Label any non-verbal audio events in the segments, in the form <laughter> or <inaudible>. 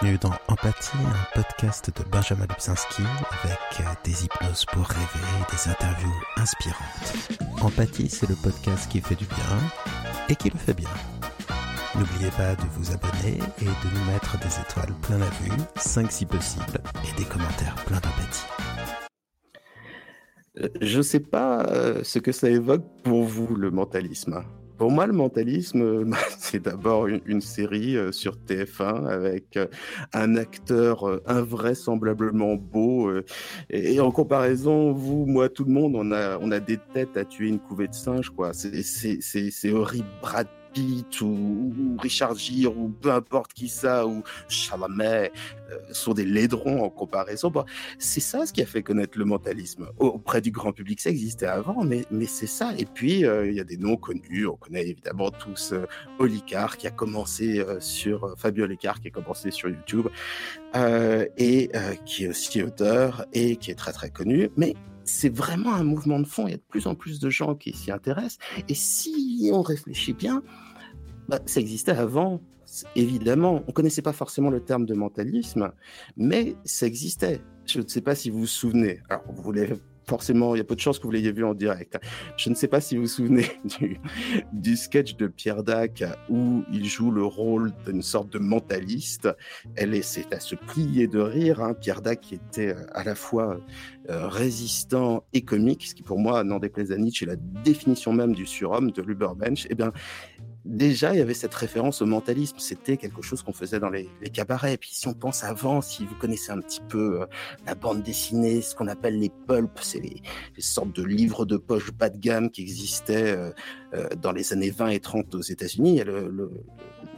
bienvenue dans Empathie, un podcast de Benjamin Lubzinski avec euh, des hypnoses pour rêver et des interviews inspirantes. Empathie, c'est le podcast qui fait du bien et qui le fait bien. N'oubliez pas de vous abonner et de nous mettre des étoiles plein la vue, 5 si possible, et des commentaires plein d'empathie. Euh, je ne sais pas euh, ce que ça évoque pour vous, le mentalisme. Pour moi, le mentalisme, bah, <laughs> c'est d'abord une, série euh, sur TF1 avec euh, un acteur euh, invraisemblablement beau. Et, en comparaison, vous, moi, tout le monde, on a, on a des têtes à tuer une couvée de singes, quoi. C'est horrible. Ou, Richard Gere ou peu importe qui ça ou Chalamet euh, sont des laidrons en comparaison. c'est ça ce qui a fait connaître le mentalisme auprès du grand public. Ça existait avant, mais, c'est ça. Et puis euh, il y a des noms connus. On connaît évidemment tous euh, Olicard qui a commencé sur Fabio Olicard qui a commencé sur YouTube et qui est aussi auteur et qui est très très connu. Mais c'est vraiment un mouvement de fond. Il y a de plus en plus de gens qui s'y intéressent. Et si on réfléchit bien, bah, ça existait avant, évidemment. On ne connaissait pas forcément le terme de mentalisme, mais ça existait. Je ne sais pas si vous vous souvenez. Alors, vous voulez forcément, il y a peu de chances que vous l'ayez vu en direct. Je ne sais pas si vous vous souvenez <laughs> du, sketch de Pierre Dac où il joue le rôle d'une sorte de mentaliste. Elle est, c'est à se plier de rire. Hein. Pierre Dac qui était euh, à la fois euh, résistant et comique, ce qui pour moi, n'en déplaise à Nietzsche, est la définition même du surhomme de l'Uberbench. Eh bien, déjà, il y avait cette référence au mentalisme. C'était quelque chose qu'on faisait dans les, cabarets. Et puis, si on pense avant, si vous connaissez un petit peu euh, la bande dessinée, ce qu'on appelle les pulps, c'est les, sortes de livres de poche bas de gamme qui existaient euh, euh, dans les années 20 et 30 aux États-Unis. Il y a le,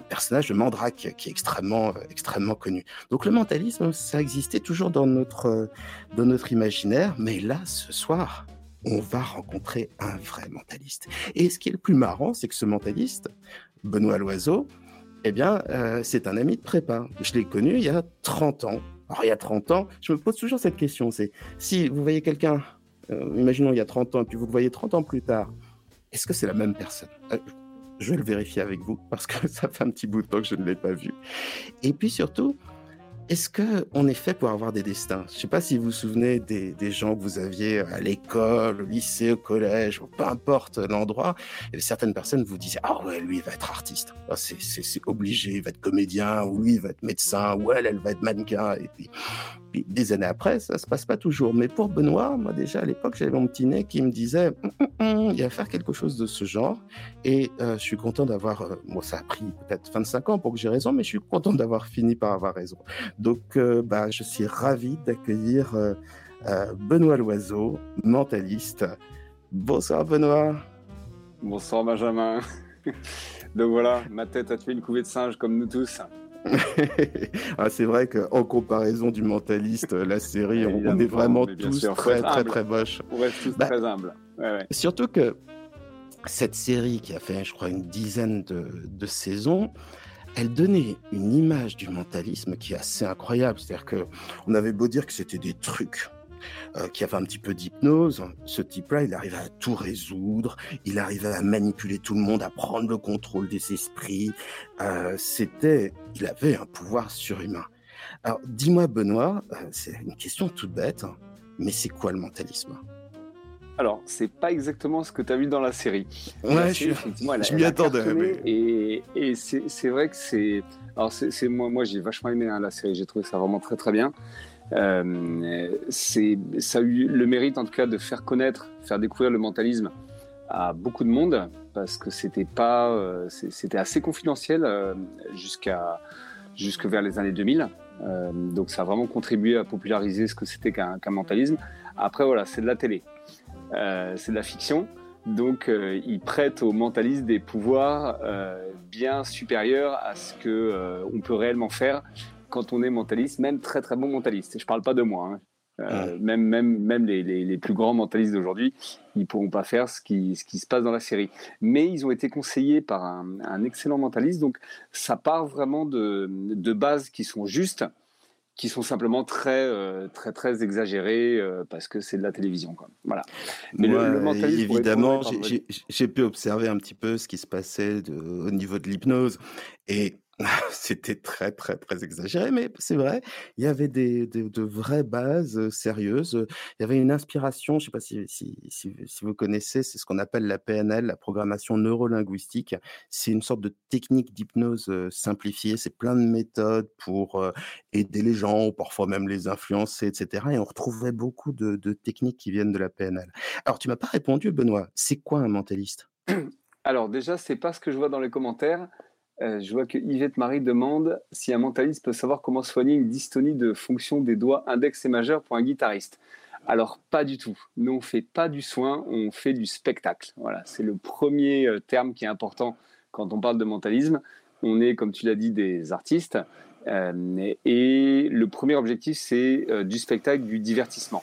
personnage de Mandrake qui est extrêmement, extrêmement connu. Donc, le mentalisme, ça existait toujours dans notre, dans notre imaginaire. Mais là, ce soir, on va rencontrer un vrai mentaliste. Et ce qui est le plus marrant, c'est que ce mentaliste, Benoît Loiseau, eh bien, euh, c'est un ami de prépa. Je l'ai connu il y a 30 ans. Alors, il y a 30 ans, je me pose toujours cette question, c'est si vous voyez quelqu'un, euh, imaginons il y a 30 ans, et puis vous le voyez 30 ans plus tard, est-ce que c'est la même personne? Euh, Je vais le vérifier avec vous, parce que <laughs> ça fait un petit bout de temps que je ne l'ai pas vu. Et puis surtout, est-ce que on est fait pour avoir des destins? Je ne sais pas si vous vous souvenez des, gens que vous aviez à l'école, au lycée, au collège, peu importe l'endroit. Certaines personnes vous disaient ah ouais lui il va être artiste, ah, c'est obligé, il va être comédien, ou lui il va être médecin, ou elle elle va être mannequin. Et puis, des années après ça se passe pas toujours. Mais pour Benoît, moi déjà à l'époque j'avais mon petit nez qui me disait hum, hum, hum, il va faire quelque chose de ce genre. Et euh, je suis content d'avoir, euh, moi ça a pris peut-être 25 ans pour que j'ai raison, mais je suis content d'avoir fini par avoir raison. Donc, euh, bah, je suis ravi d'accueillir euh, euh, Benoît Loiseau, mentaliste. Bonsoir Benoît. Bonsoir Benjamin. <laughs> Donc voilà, ma tête a tué une couvée de singes comme nous tous. <laughs> ah, c'est vrai qu'en comparaison du mentaliste, la série, on, est vraiment tous très, très, très, moches. On reste tous bah, très humbles. Surtout que cette série qui a fait, je crois, une dizaine de, de saisons, elle donnait une image du mentalisme qui est assez incroyable. C'est-à-dire que on avait beau dire que c'était des trucs, euh, qui avaient un petit peu d'hypnose. Ce type-là, il arrivait à tout résoudre, il arrivait à manipuler tout le monde, à prendre le contrôle des esprits. Euh, c'était, il avait un pouvoir surhumain. Alors, dis-moi, Benoît, euh, c'est une question toute bête, hein, mais c'est quoi le mentalisme? Alors, c'est pas exactement ce que tu as vu dans la série. Ouais, je, m'y attendais. Et, c'est vrai que c'est. Alors, c'est moi, moi j'ai vachement aimé hein, la série. J'ai trouvé ça vraiment très très bien. Euh, ça a eu le mérite en tout cas de faire connaître, faire découvrir le mentalisme à beaucoup de monde parce que c'était pas, euh, c'était assez confidentiel euh, jusqu'à jusque vers les années 2000. Euh, donc ça a vraiment contribué à populariser ce que c'était qu'un mentalisme. Après voilà, c'est de la télé. Euh, c'est de la fiction. Donc, euh, il prête aux mentalistes des pouvoirs euh, bien supérieurs à ce que on peut réellement faire quand on est mentaliste, même très très bon mentaliste. Je parle pas de moi. Hein. Même, même, même les, les, plus grands mentalistes d'aujourd'hui, ils pourront pas faire ce qui, ce qui se passe dans la série. Mais ils ont été conseillés par un, un excellent mentaliste, donc ça part vraiment de, de bases qui sont justes qui sont simplement très, euh, très, très exagérés euh, parce que c'est de la télévision. Quoi. Voilà. Mais le, mentalisme, évidemment, j'ai pu observer un petit peu ce qui se passait de, au niveau de l'hypnose. Et <laughs> C'était très, très, très exagéré, mais c'est vrai. Il y avait des, des- de vraies bases euh, sérieuses. Il y avait une inspiration, je ne sais pas si, si, si, vous connaissez, c'est ce qu'on appelle la PNL, la programmation neurolinguistique. C'est une sorte de technique d'hypnose euh, simplifiée. C'est plein de méthodes pour euh, aider les gens, ou parfois même les influencer, etc. Et on retrouvait beaucoup de, de techniques qui viennent de la PNL. Alors, tu m'as pas répondu, Benoît. C'est quoi un mentaliste? Alors déjà, c'est pas ce que je vois dans les commentaires. Euh, je vois que Yvette Marie demande si un mentaliste peut savoir comment soigner une dystonie de fonction des doigts index et majeur pour un guitariste. Alors pas du tout. Nous on fait pas du soin, on fait du spectacle. Voilà, c'est le premier euh, terme qui est important quand on parle de mentalisme. On est, comme tu l'as dit, des artistes. Euh, et le premier objectif, c'est du spectacle, du divertissement.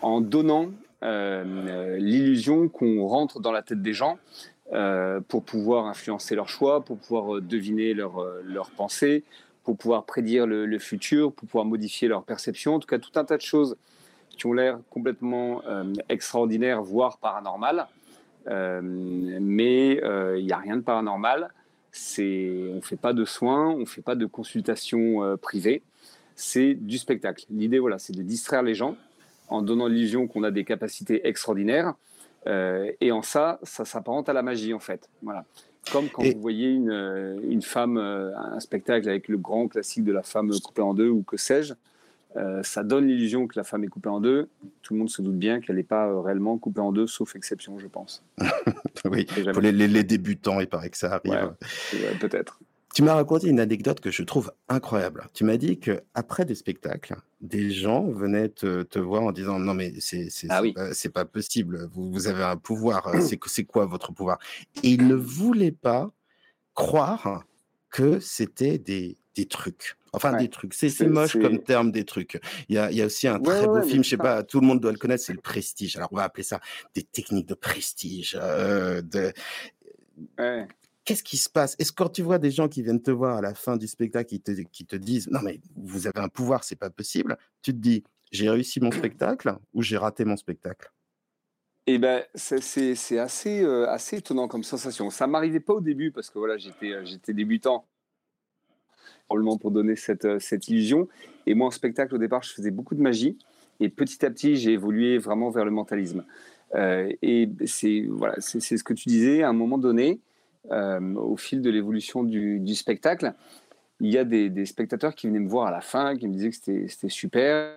En donnant l'illusion qu'on rentre dans la tête des gens euh, pour pouvoir influencer leurs choix, pour pouvoir euh, deviner leurs euh, leurs pensées, pour pouvoir prédire le, futur, pour pouvoir modifier leur perception. En tout cas, tout un tas de choses qui ont l'air complètement euh, extraordinaires, voire paranormales. Mais il n'y a rien de paranormal. On ne fait pas de soins, on ne fait pas de consultations euh, privées. C'est du spectacle. L'idée, voilà, c'est de distraire les gens en donnant l'illusion qu'on a des capacités extraordinaires. Euh, et en ça, ça s'apparente à la magie, en fait. Voilà. Comme quand Et- vous voyez une, euh, une femme, euh, un spectacle avec le grand classique de la femme coupée en deux ou que sais-je, euh, ça donne l'illusion que la femme est coupée en deux. Tout le monde se doute bien qu'elle n'est pas euh, réellement coupée en deux, sauf exception, je pense. <laughs> Oui, pour les, les- les débutants, il paraît que ça arrive. Ouais. Ouais, Peut-être. Tu m'as raconté une anecdote que je trouve incroyable. Tu m'as dit que après des spectacles, des gens venaient te, te voir en disant non mais c'est c'est Ah oui. pas, possible. Vous, vous avez un pouvoir. <clears throat> C'est c'est quoi votre pouvoir? Et ils ne voulaient pas croire que c'était des des trucs. Enfin, Ouais. des trucs. C'est moche comme terme, des trucs. Il y a, il y a aussi un Ouais, très ouais, beau film, je sais pas, tout le monde doit le connaître, c'est le Prestige. Alors, on va appeler ça des techniques de prestige. euh, de. Qu'est-ce qui se passe? Est-ce que quand tu vois des gens qui viennent te voir à la fin du spectacle, qui te, qui te disent non mais vous avez un pouvoir, c'est pas possible, tu te dis j'ai réussi mon spectacle ou j'ai raté mon spectacle? Et ben, c'est- assez, euh, assez étonnant comme sensation. Ça m'arrivait pas au début parce que voilà, j'étais euh, débutant, probablement pour donner cette, euh, cette illusion. Et moi, en spectacle, au départ, je faisais beaucoup de magie. Et petit à petit, j'ai évolué vraiment vers le mentalisme. Et c'est voilà, c'est ce que tu disais. À un moment donné, au fil de l'évolution du, spectacle, il y a des, spectateurs qui venaient me voir à la fin, qui me disaient que c'était super.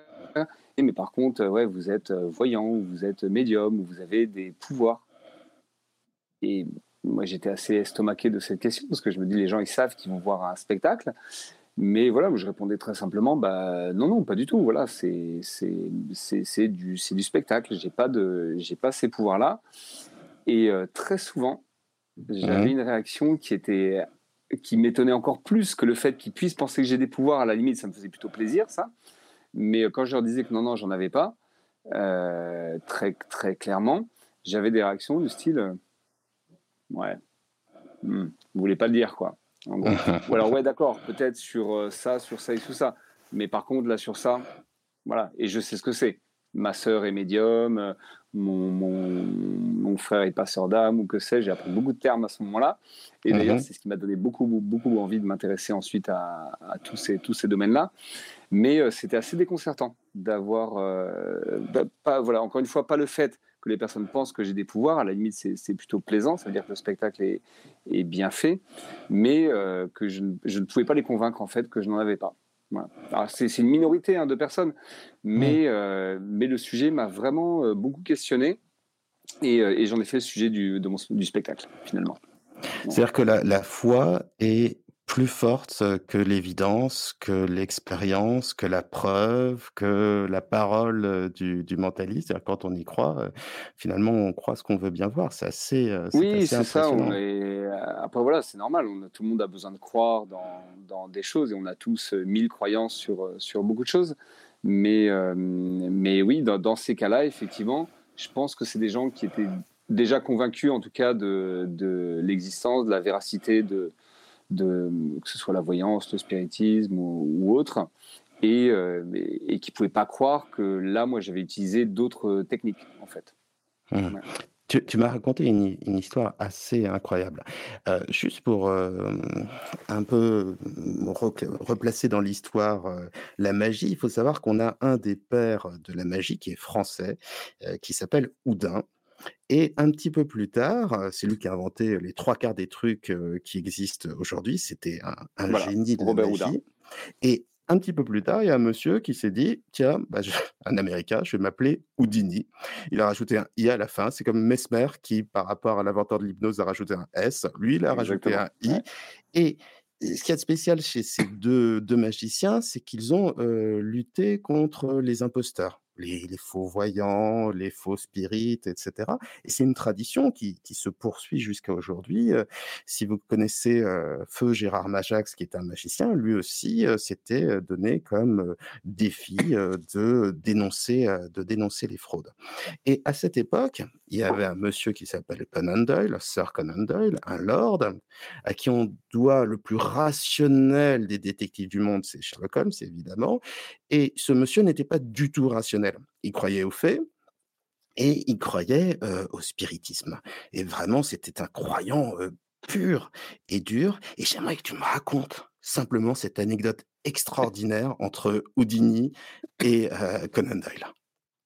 Mais par contre, euh, ouais, vous êtes euh, voyant, ou vous êtes médium, ou vous avez des pouvoirs. Et moi, j'étais assez estomaqué de cette question parce que je me dis, les gens, ils savent qu'ils vont voir un spectacle. Mais voilà, je répondais très simplement, bah non, non, pas du tout. Voilà, c'est du du spectacle. J'ai pas pas ces pouvoirs-là. Et euh, très souvent, j'avais une réaction qui était qui m'étonnait encore plus que le fait qu'ils puissent penser que j'ai des pouvoirs. À la limite, ça me faisait plutôt plaisir, ça. Mais euh, quand je leur disais que non, non, j'en avais pas, euh, très, très clairement, j'avais des réactions du style euh, Ouais, hmm, vous voulez pas le dire, quoi. En gros. <laughs> Ou alors, ouais, d'accord, peut-être sur ça, sur ça et sur ça. Mais par contre, là, sur ça, voilà. Et je sais ce que c'est. Ma sœur est médium, mon, mon, mon frère est passeur d'âme, ou que sais-je. J'ai appris beaucoup de termes à ce moment-là. Et d'ailleurs, Mhm. c'est ce qui m'a donné beaucoup, beaucoup envie de m'intéresser ensuite à, à tous ces, tous ces domaines-là. Mais euh, c'était assez déconcertant d'avoir, euh, pas, voilà, encore une fois, pas le fait que les personnes pensent que j'ai des pouvoirs. À la limite, c'est plutôt plaisant. Ça veut dire que le spectacle est, est bien fait, mais euh, que je, ne- je ne pouvais pas les convaincre en fait que je n'en avais pas. Voilà. C'est une minorité hein, de personnes, mais, euh, mais le sujet m'a vraiment euh, beaucoup questionné et, euh, et j'en ai fait le sujet du, de mon- du spectacle finalement. C'est-à-dire que la, la foi est plus forte que l'évidence, que l'expérience, que la preuve, que la parole du, du mentaliste. Quand on y croit, finalement, on croit ce qu'on veut bien voir. C'est assez, Oui, c'est ça. impressionnant. on est- Après, voilà, c'est normal. On a, tout le monde a besoin de croire dans, dans des choses et on a tous mille croyances sur, sur beaucoup de choses. Mais, euh, mais oui, dans, dans ces cas-là, effectivement, je pense que c'est des gens qui étaient déjà convaincus, en tout cas, de, de l'existence, de la véracité de, de que ce soit la voyance, le spiritisme ou, ou autre, et, euh, et, et qui ne pouvaient pas croire que là, moi, j'avais utilisé d'autres techniques, en fait. Mmh. Tu, tu m'as raconté une, une histoire assez incroyable. Euh, juste pour euh, un peu replacer dans l'histoire euh, la magie, il faut savoir qu'on a un des pères de la magie qui est français, qui s'appelle Houdin. Et un petit peu plus tard, c'est lui qui a inventé les trois quarts des trucs qui existent aujourd'hui. C'était un, un génie de la magie. Et un petit peu plus tard, il y a un monsieur qui s'est dit tiens, bah, <laughs> un Américain, je vais m'appeler Houdini. Il a rajouté un i à la fin. C'est comme Mesmer qui, par rapport à l'inventeur de l'hypnose, a rajouté un s. Lui, il a rajouté un i. Et ce qui est spécial chez ces deux, deux magiciens, c'est qu'ils ont euh, lutté contre les imposteurs les, faux voyants, les faux spirites, etc. Et c'est une tradition qui, qui se poursuit jusqu'à aujourd'hui. si vous connaissez Feu Gérard Majax, qui est un magicien, lui aussi s'était donné comme défi de dénoncer, de dénoncer les fraudes. Et à cette époque, il y avait un monsieur qui s'appelle Conan Doyle, Sir Conan Doyle, un lord, à qui on doit le plus rationnel des détectives du monde, c'est Sherlock Holmes, évidemment. Et ce monsieur n'était pas du tout rationnel. Il croyait aux faits, et il croyait au spiritisme. Et vraiment, c'était un croyant pur et dur. Et j'aimerais que tu me racontes simplement cette anecdote extraordinaire entre Houdini et Conan Doyle.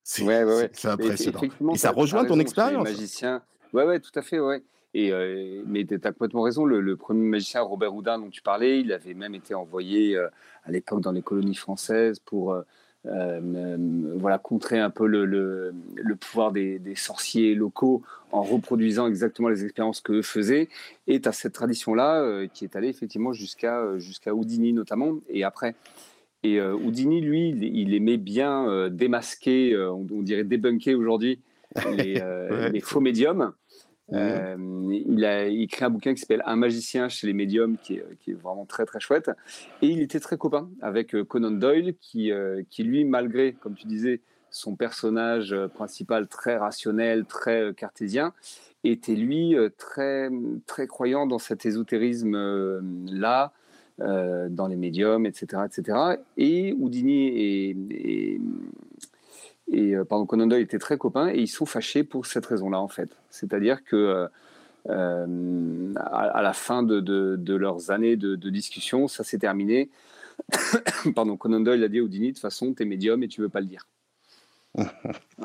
C'est ouais, ouais, impressionnant. Et, ça rejoint ton expérience. Magicien. Ouais, ouais, tout à fait, ouais. Et, euh, mais tu as complètement raison, le, premier magicien Robert Houdin dont tu parlais, il avait même été envoyé euh, à l'époque dans les colonies françaises pour euh, voilà, contrer un peu le, le, pouvoir des, des, sorciers locaux en reproduisant exactement les expériences qu'eux faisaient. Et tu as cette tradition-là qui est allée effectivement jusqu'à jusqu'à Houdini notamment. Et après, et euh, Houdini, lui, il, aimait bien euh, démasquer, euh, on, dirait débunker aujourd'hui, les, <laughs> faux médiums. Il a écrit un bouquin qui s'appelle Un magicien chez les médiums, qui est, vraiment très très chouette. Et il était très copain avec Conan Doyle, qui, qui lui, malgré, comme tu disais, son personnage principal très rationnel, très cartésien, était lui très très croyant dans cet ésotérisme là euh, dans les médiums, etc., etc. Et Houdini et, et, et euh, pardon, Conan Doyle étaient très copains et ils sont fâchés pour cette raison-là, en fait. C'est-à-dire que euh, à, la fin de, de, leurs années de, discussion, ça s'est terminé. <coughs> pardon, Conan Doyle a dit à Houdini, de toute façon, tu es médium et tu veux pas le dire. <laughs>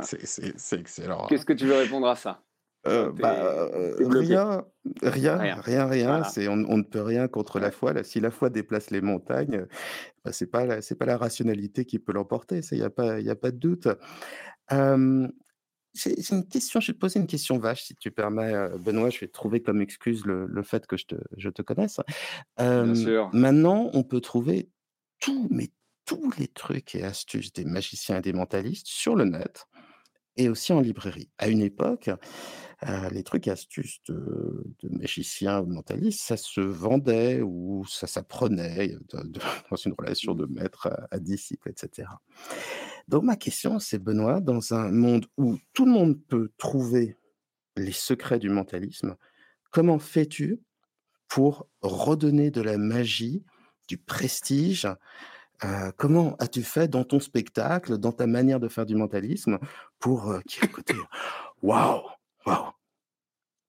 C'est excellent. Qu'est-ce que tu veux répondre à ça? Euh, bah, euh, rien, rien, rien, rien, C'est, on, ne peut rien contre la foi. Si la foi déplace les montagnes, bah, c'est pas la, c'est pas la rationalité qui peut l'emporter. Il n'y a pas, il a pas de doute. c'est, une question. Je vais te poser une question vache, si tu permets, Benoît. Je vais trouver comme excuse le, le fait que je te, je te connaisse. Maintenant, on peut trouver tout, mais tous les trucs et astuces des magiciens et des mentalistes sur le net et aussi en librairie. À une époque, les trucs et astuces de, magiciens ou mentalistes, ça se vendait ou ça s'apprenait <laughs> dans une relation de maître à, disciple, etc. Donc ma question, c'est Benoît, dans un monde où tout le monde peut trouver les secrets du mentalisme, comment fais-tu pour redonner de la magie, du prestige comment as-tu fait dans ton spectacle, dans ta manière de faire du mentalisme, pour qu'il y ait côté waouh, waouh,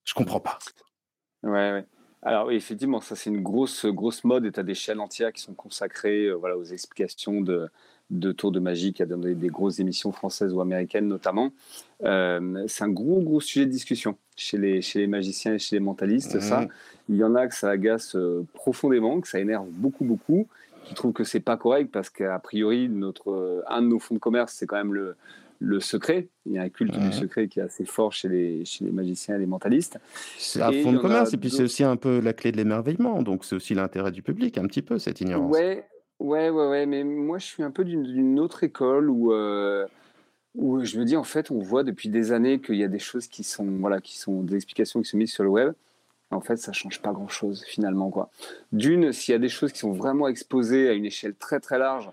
je comprends pas. Ouais, ouais. Alors oui, effectivement, ça c'est une grosse, grosse mode et tu as des chaînes entières qui sont consacrées voilà, aux explications de, de tours de magie qui a donné des grosses émissions françaises ou américaines notamment. c'est un gros, gros sujet de discussion chez les, chez les magiciens et chez les mentalistes. Ça, mmh. il y en a que ça agace profondément, que ça énerve beaucoup, beaucoup qui trouvent que c'est pas correct parce qu'à priori, notre, euh, un de nos fonds de commerce, c'est quand même le, le secret. Il y a un culte du secret qui est assez fort chez les, chez les magiciens et les mentalistes. C'est un fonds de commerce et puis c'est aussi un peu la clé de l'émerveillement. Donc c'est aussi l'intérêt du public, un petit peu, cette ignorance. Ouais, ouais, ouais, ouais. Mais moi, je suis un peu d'une autre école où, euh, où je me dis, en fait, on voit depuis des années qu'il y a des choses qui sont, voilà, qui sont des explications qui sont mises sur le web en fait, ça change pas grand-chose finalement. quoi. D'une, s'il y a des choses qui sont vraiment exposées à une échelle très très large,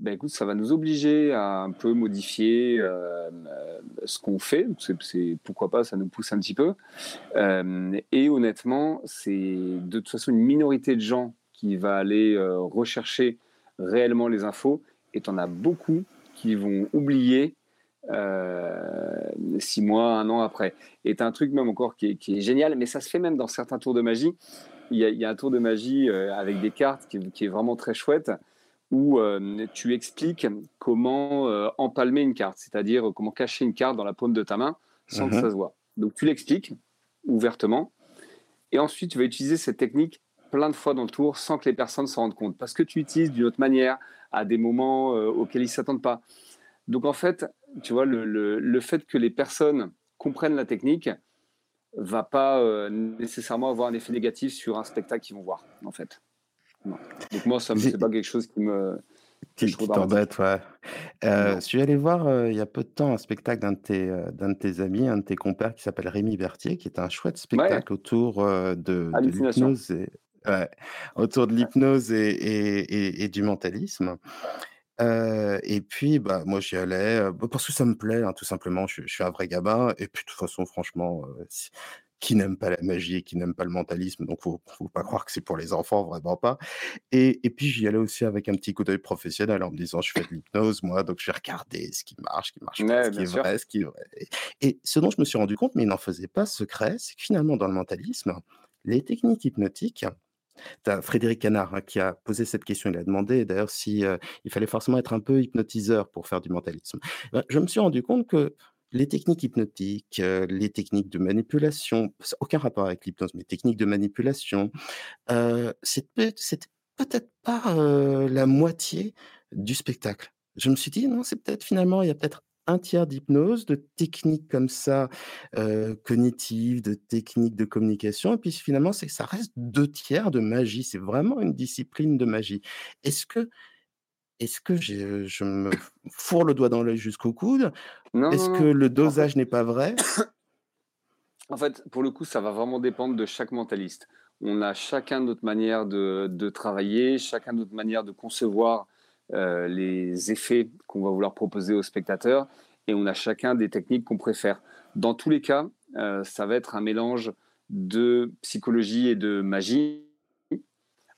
ben écoute, ça va nous obliger à un peu modifier euh, euh, ce qu'on fait. C'est, pourquoi pas, ça nous pousse un petit peu. Euh, et honnêtement, c'est de toute façon une minorité de gens qui va aller rechercher réellement les infos, et en as beaucoup qui vont oublier six mois, un an après. Et tu un truc même encore qui est, génial, mais ça se fait même dans certains tours de magie. Il y a, un tour de magie avec des cartes qui, est vraiment très chouette où tu expliques comment empalmer une carte, c'est-à-dire comment cacher une carte dans la paume de ta main sans que mhm. ça se voit. Donc tu l'expliques ouvertement et ensuite tu vas utiliser cette technique plein de fois dans le tour sans que les personnes s'en rendent compte parce que tu utilises d'une autre manière à des moments auxquels ils ne s'attendent pas. Donc en fait, tu vois, le, le, fait que les personnes comprennent la technique va pas nécessairement avoir un effet négatif sur un spectacle qu'ils vont voir, en fait. Donc moi, ça c'est pas quelque chose qui me qui, t'embête, ouais. Euh, je suis allé voir euh, il y a peu de temps un spectacle d'un de, tes, euh, d'un de tes amis, un de tes compères qui s'appelle Rémi Berthier, qui est un chouette spectacle autour de, de l'hypnose et, ouais, autour de l'hypnose et, et, et, du mentalisme. et puis, bah, moi, j'y allais bah, parce que ça me plaît, hein, tout simplement. Je, je, suis un vrai gamin. Et puis, de toute façon, franchement, qui n'aime pas la magie et qui n'aime pas le mentalisme. Donc, faut, faut pas croire que c'est pour les enfants, vraiment pas. Et, et puis, j'y allais aussi avec un petit coup d'œil professionnel en me disant, je fais de l'hypnose, moi, donc je vais regarder ce qui marche, ce qui marche pas, ce qui est vrai, ce qui est vrai. Et ce dont je me suis rendu compte, mais il n'en faisait pas secret, c'est que finalement, dans le mentalisme, les techniques hypnotiques, tu as Frédéric Canard hein, qui a posé cette question. Il a demandé d'ailleurs si il fallait forcément être un peu hypnotiseur pour faire du mentalisme. Ben, je me suis rendu compte que les techniques hypnotiques, les techniques de manipulation, aucun rapport avec l'hypnose, mais techniques de manipulation, c'est peut-être pas la moitié du spectacle. Je me suis dit, non, c'est peut-être finalement, il y a peut-être un tiers d'hypnose, de techniques comme ça, cognitives, de techniques de communication, et puis finalement, ça reste deux tiers de magie. C'est vraiment une discipline de magie. Est-ce que est-ce que je me fourre le doigt dans l'œil jusqu'au coude? Est-ce que le dosage n'est pas vrai? En fait, pour le coup, ça va vraiment dépendre de chaque mentaliste. On a chacun notre manière de, travailler, chacun notre manière de concevoir euh, les effets qu'on va vouloir proposer aux spectateurs, et on a chacun des techniques qu'on préfère. Dans tous les cas, euh, ça va être un mélange de psychologie et de magie.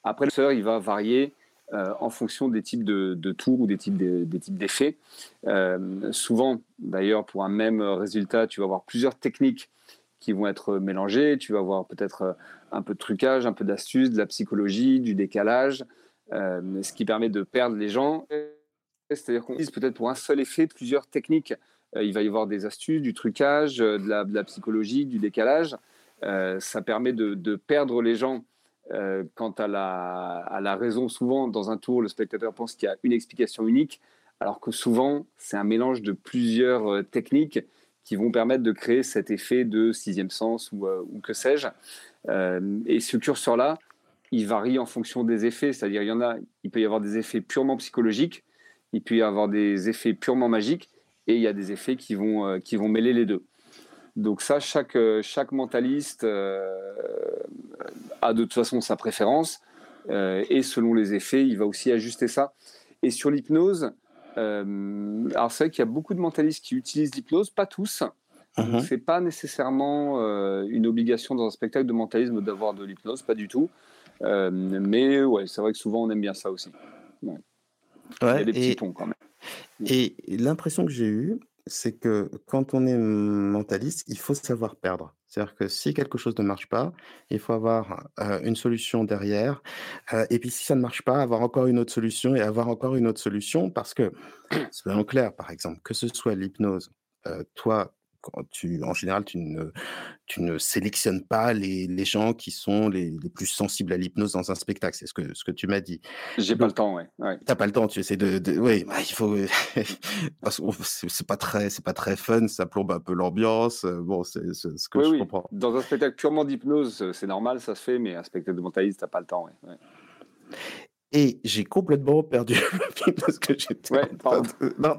Après, le sœur, il va varier euh, en fonction des types de, tours ou des types d'effets. Euh, souvent, d'ailleurs, pour un même résultat, tu vas avoir plusieurs techniques qui vont être mélangées. Tu vas avoir peut-être euh, un peu de trucage, un peu d'astuce, de la psychologie, du décalage, ce qui permet de perdre les gens. C'est-à-dire qu'on utilise peut-être pour un seul effet plusieurs techniques. il va y avoir des astuces, du trucage, de la, psychologie, du décalage. ça permet de perdre les gens euh, quant à la, raison, souvent dans un tour, le spectateur pense qu'il y a une explication unique, alors que souvent c'est un mélange de plusieurs euh, techniques qui vont permettre de créer cet effet de sixième sens ou, euh, que sais-je. et ce curseur-là, il varie en fonction des effets, c'est-à-dire il y en a, il peut y avoir des effets purement psychologiques, il peut y avoir des effets purement magiques, et il y a des effets qui vont, qui vont mêler les deux. Donc ça, chaque, chaque mentaliste a de toute façon sa préférence euh, et selon les effets, il va aussi ajuster ça. Et sur l'hypnose, euh, alors c'est vrai qu'il y a beaucoup de mentalistes qui utilisent l'hypnose, pas tous. Mhm. C'est pas nécessairement euh, une obligation dans un spectacle de mentalisme d'avoir de l'hypnose, pas du tout. mais ouais, c'est vrai que souvent on aime bien ça aussi. il y a des petits ponts quand même. Et l'impression que j'ai eue, c'est que quand on est mentaliste, il faut savoir perdre. C'est-à-dire que si quelque chose ne marche pas, il faut avoir une solution derrière. et puis si ça ne marche pas, avoir encore une autre solution et avoir encore une autre solution parce que, <clears throat> soyons clair, par exemple, que ce soit l'hypnose, toi, tu, en général, tu ne, tu ne sélectionnes pas les, les gens qui sont les, les, plus sensibles à l'hypnose dans un spectacle. C'est ce que, ce que tu m'as dit. J'ai pas le temps, ouais. ouais. T'as pas le temps, tu essaies de, de oui, bah, il faut, <laughs> c'est pas très, c'est pas très fun, ça plombe un peu l'ambiance. Bon, c'est ce que je oui. comprends. Dans un spectacle purement d'hypnose, c'est normal, ça se fait, mais un spectacle de mentaliste, t'as pas le temps, ouais. ouais. Et j'ai complètement perdu <laughs> le parce que j'étais. Ouais. Non, non,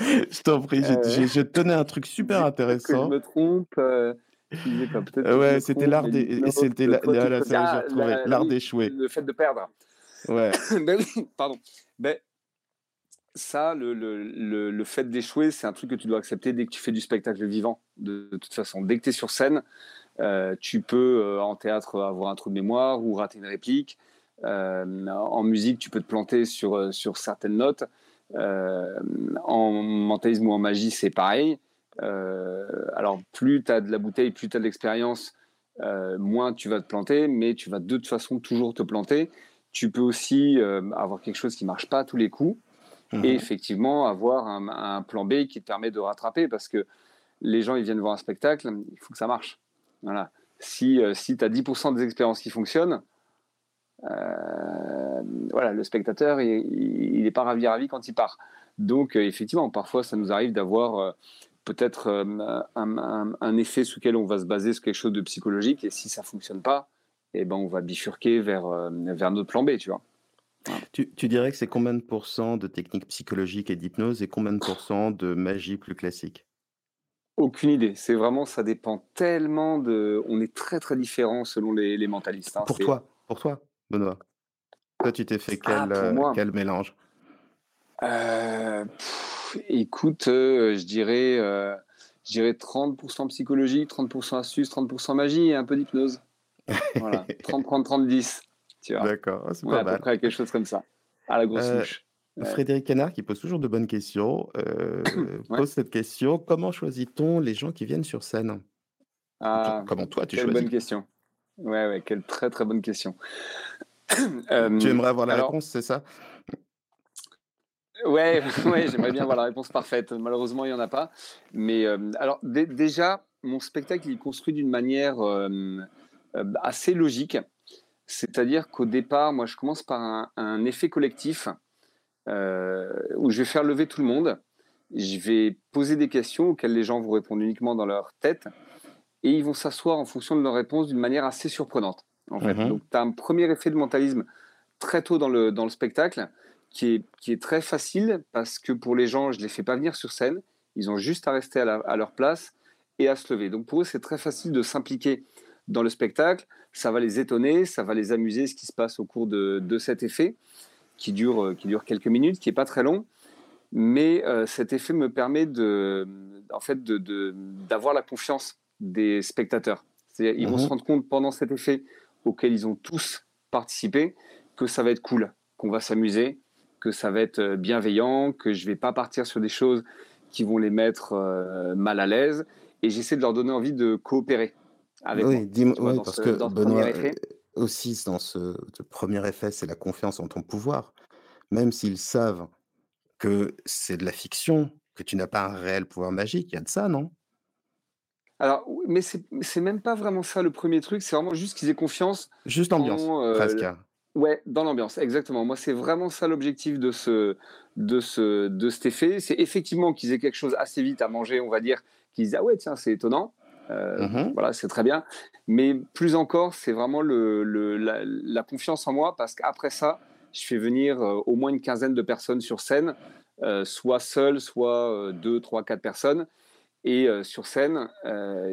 je t'en prie, euh... je tenais un truc super intéressant. Que je me trompe. Euh... ouais, c'était l'art des. C'était ah, l'art d'échouer. Le fait de perdre. Ouais. <laughs> ben pardon. Ben, ça, le, le, le fait d'échouer, c'est un truc que tu dois accepter dès que tu fais du spectacle vivant. De, de toute façon, dès que tu es sur scène, euh, tu peux euh, en théâtre avoir un trou de mémoire ou rater une réplique. En musique, tu peux te planter sur, sur certaines notes. en mentalisme ou en magie, c'est pareil. alors, plus tu as de la bouteille, plus tu as de l'expérience, moins tu vas te planter, mais tu vas de toute façon toujours te planter. Tu peux aussi avoir quelque chose qui marche pas à tous les coups. Mhm. et effectivement avoir un, plan B qui te permet de rattraper parce que les gens ils viennent voir un spectacle, il faut que ça marche. Voilà. Si, euh, si tu as 10% des expériences qui fonctionnent, euh, voilà, le spectateur il n'est pas ravi ravi quand il part. Donc euh, effectivement, parfois ça nous arrive d'avoir peut-être un, un, effet sur lequel on va se baser sur quelque chose de psychologique et si ça fonctionne pas, eh ben on va bifurquer vers, vers notre plan B, tu vois. Tu, dirais que c'est combien de pourcents de techniques psychologiques et d'hypnose et combien de pourcents de magie plus classique? Aucune idée. C'est vraiment, ça dépend tellement de. On est très très différents selon les, mentalistes. Hein. Pour toi, pour toi, Benoît. Toi, tu t'es fait ah, quel, euh, quel mélange? Euh, Écoute, euh, je dirais, je dirais 30% psychologique, 30% astuce, 30% magie et un peu d'hypnose. Voilà, 30, 30, 30, 10. D'accord, c'est pas mal. À peu près quelque chose comme ça, à la grosse euh, Frédéric Canard, qui pose toujours de bonnes questions, euh, <coughs> pose cette question comment choisit-on les gens qui viennent sur scène? Ah, Comment toi tu quelle choisis? bonne question. Ouais, ouais, quelle très très bonne question. Euh, <coughs> tu aimerais avoir la réponse, c'est ça? Ouais, <laughs> <laughs> ouais j'aimerais bien avoir la réponse parfaite. Malheureusement, il n'y en a pas. Mais alors, déjà, mon spectacle, il est construit d'une manière assez logique. C'est-à-dire qu'au départ, moi, je commence par un, effet collectif euh, où je vais faire lever tout le monde. Je vais poser des questions auxquelles les gens vont répondre uniquement dans leur tête et ils vont s'asseoir en fonction de leurs réponses d'une manière assez surprenante. En fait. Mhm. Donc, tu as un premier effet de mentalisme très tôt dans le, dans le spectacle qui est, qui est très facile parce que pour les gens, je ne les fais pas venir sur scène. Ils ont juste à rester à, à leur place et à se lever. Donc, pour eux, c'est très facile de s'impliquer dans le spectacle. Ça va les étonner, ça va les amuser ce qui se passe au cours de, cet effet qui dure, qui dure quelques minutes, qui n'est pas très long. Mais euh, cet effet me permet de, en fait, d'avoir de, la confiance des spectateurs. Ils vont mhm. se rendre compte pendant cet effet auquel ils ont tous participé que ça va être cool, qu'on va s'amuser, que ça va être euh, bienveillant, que je vais pas partir sur des choses qui vont les mettre mal à l'aise. Et j'essaie de leur donner envie de coopérer oui, dis-moi, parce que Benoît, euh, aussi dans ce, premier effet, c'est la confiance en ton pouvoir. Même s'ils savent que c'est de la fiction, que tu n'as pas un réel pouvoir magique, il y a de ça, non? Alors, mais c'est même pas vraiment ça le premier truc, c'est vraiment juste qu'ils aient confiance. Juste l'ambiance, euh, presque. Ouais, dans l'ambiance, exactement. Moi, c'est vraiment ça l'objectif de ce, de ce, de cet effet. C'est effectivement qu'ils aient quelque chose assez vite à manger, on va dire, qu'ils disent ah ouais tiens c'est étonnant. Euh, mhm. Voilà, c'est très bien. Mais plus encore, c'est vraiment le, la, confiance en moi parce qu'après ça, je fais venir euh, au moins une quinzaine de personnes sur scène, euh, soit seul, soit deux, trois, quatre personnes. Et sur scène,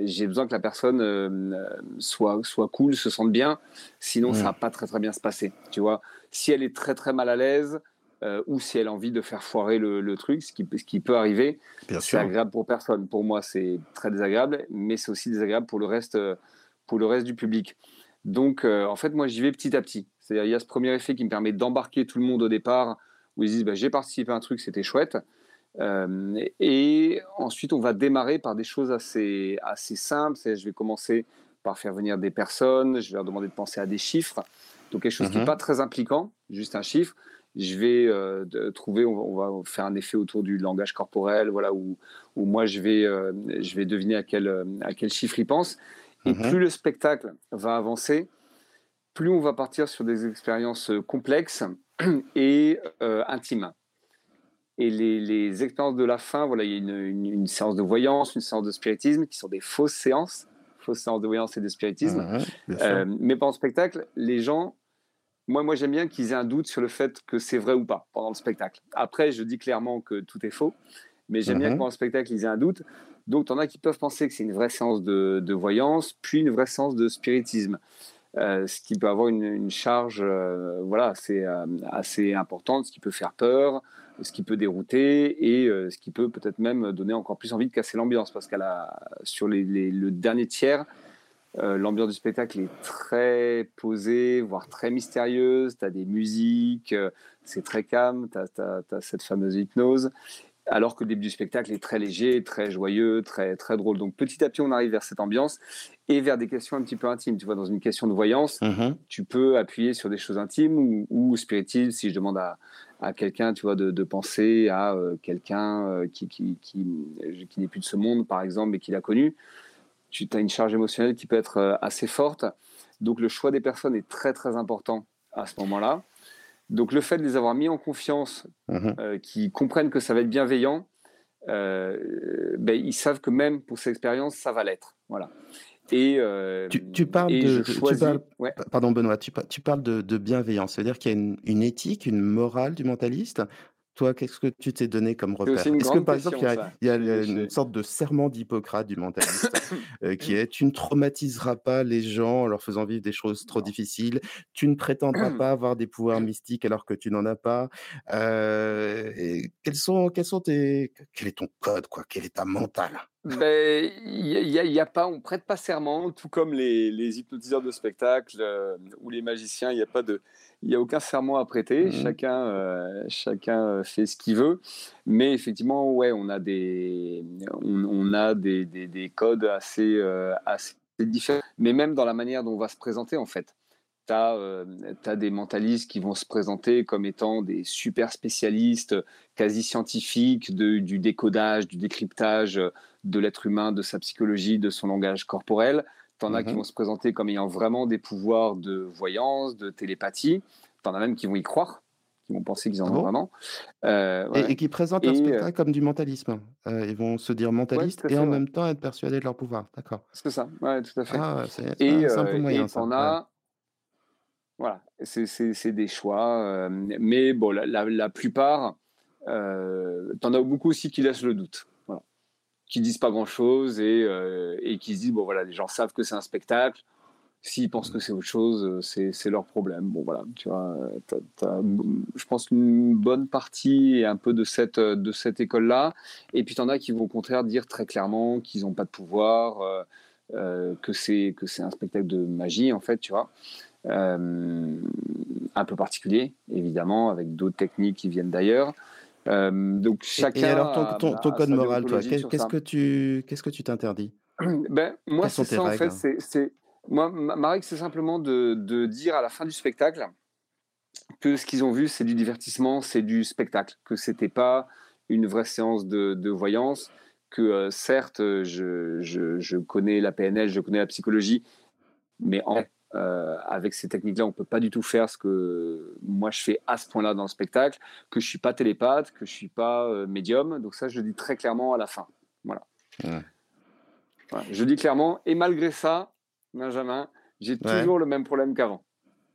j'ai besoin que la personne soit, soit cool, se sente bien. Sinon, ça va pas très très bien se passer. Tu vois, si elle est très très mal à l'aise, euh, ou si elle a envie de faire foirer le, truc, ce qui, ce qui, peut arriver. C'est agréable pour personne. Pour moi, c'est très désagréable, mais c'est aussi désagréable pour le reste, euh, pour le reste du public. Donc, euh, en fait, moi, j'y vais petit à petit. C'est-à-dire, il y a ce premier effet qui me permet d'embarquer tout le monde au départ, où ils disent bah, j'ai participé à un truc, c'était chouette. Et ensuite, on va démarrer par des choses assez, assez simples. Je vais commencer par faire venir des personnes, je vais leur demander de penser à des chiffres. Donc, quelque chose qui n'est mhm. pas très impliquant, juste un chiffre je vais euh, trouver, on va, faire un effet autour du langage corporel, voilà, où, où moi je vais, euh, je vais deviner à quel, à quel chiffre il pense. Et mhm. plus le spectacle va avancer, plus on va partir sur des expériences complexes et euh, intimes. Et les, les, expériences de la fin, voilà, il y a une, une, séance de voyance, une séance de spiritisme, qui sont des fausses séances, fausses séances de voyance et de spiritisme. Mhm, mais pendant le spectacle, les gens moi, moi j'aime bien qu'ils aient un doute sur le fait que c'est vrai ou pas pendant le spectacle. Après, je dis clairement que tout est faux, mais j'aime bien que mhm. pendant le spectacle, ils aient un doute. Donc, tu en as qui peuvent penser que c'est une vraie séance de, voyance, puis une vraie séance de spiritisme. Euh, ce qui peut avoir une, charge euh, voilà, assez, euh, assez importante, ce qui peut faire peur, ce qui peut dérouter et ce qui peut peut-être même donner encore plus envie de casser l'ambiance parce qu'à sur les, le dernier tiers, L'ambiance du spectacle est très posée, voire très mystérieuse. Tu as des musiques, c'est très calme, tu as, cette fameuse hypnose alors que le début du spectacle est très léger, très joyeux, très, très drôle. Donc petit à petit, on arrive vers cette ambiance et vers des questions un petit peu intimes. Tu vois, dans une question de voyance, mm-hmm. tu peux appuyer sur des choses intimes ou, ou. Si je demande à, à quelqu'un, tu vois, de, penser à euh, quelqu'un euh, qui, qui, qui, qui n'est plus de ce monde, par exemple, mais qui l'a connu, tu as une charge émotionnelle qui peut être euh, assez forte. Donc le choix des personnes est très, très important à ce moment-là. Donc le fait de les avoir mis en confiance, euh, qui comprennent que ça va être bienveillant, euh, ben, ils savent que même pour cette expérience, ça va l'être. Voilà. Et, euh, tu, parles de. Pardon, Benoît, tu, parles de, bienveillance. C'est-à-dire qu'il y a une, une, éthique, une morale du mentaliste toi, qu'est-ce que tu t'es donné comme repère? Est-ce que, par exemple, il y a, une sorte de serment d'Hippocrate du mentaliste <coughs> euh, qui est tu ne traumatiseras pas les gens en leur faisant vivre des choses trop difficiles, tu ne prétendras <coughs> pas avoir des pouvoirs mystiques alors que tu n'en as pas. Euh, quels, sont, quels sont tes. Quel est ton code, quoi? Quel est ta mentale? Ben, il y, a, pas, on prête pas serment, tout comme les, hypnotiseurs de spectacle euh, ou les magiciens, il n'y a pas de, il n'y a aucun serment à prêter, mmh. chacun, euh, chacun euh, fait ce qu'il veut. Mais effectivement, ouais, on a des, on, a des, des, codes assez, euh, assez différents. Mais même dans la manière dont on va se présenter, en fait. Tu as, des mentalistes qui vont se présenter comme étant des super spécialistes, quasi scientifiques de, du décodage, du décryptage de l'être humain, de sa psychologie, de son langage corporel. T'en as qui mhm. vont se présenter comme ayant vraiment des pouvoirs de voyance, de télépathie. T'en as même qui vont y croire, qui vont penser qu'ils en ont vraiment. Euh, et, qui présentent un euh, spectacle comme du mentalisme. Euh, ils vont se dire mentalistes et en même temps être persuadés de leur pouvoir. D'accord. C'est ça, ouais, tout à fait. Ah, c'est un, peu moyen. Et t'en as. Voilà, c'est des choix. mais bon, la, la, la plupart, t'en as beaucoup aussi qui laissent le doute qui disent pas grand chose et, euh, et, qui se disent bon voilà les gens savent que c'est un spectacle. S'ils pensent que c'est autre chose euh, c'est leur problème. Bon voilà tu vois je pense qu'une bonne partie est un peu de cette de cette école là et puis tu en as qui vont au contraire dire très clairement qu'ils n'ont pas de pouvoir euh, que c'est que c'est un spectacle de magie en fait tu vois. Un peu particulier évidemment avec d'autres techniques qui viennent d'ailleurs. euh, donc chacun. Et, alors ton, ton, code moral, toi, qu'est-ce que tu qu'est-ce que tu t'interdis? <clears throat> Ben moi c'est ça en fait, c'est moi ma règle c'est simplement de, de, dire à la fin du spectacle que ce qu'ils ont vu c'est du divertissement, c'est du spectacle, que c'était pas une vraie séance de, de voyance, que euh, certes je, je, je, connais la PNL, je connais la psychologie, mais en euh, avec ces techniques-là, on ne peut pas du tout faire ce que moi je fais à ce point-là dans le spectacle, que je ne suis pas télépathe, que je ne suis pas euh, médium. Donc ça, je le dis très clairement à la fin. Voilà. Je dis clairement, et malgré ça, Benjamin, j'ai toujours le même problème qu'avant.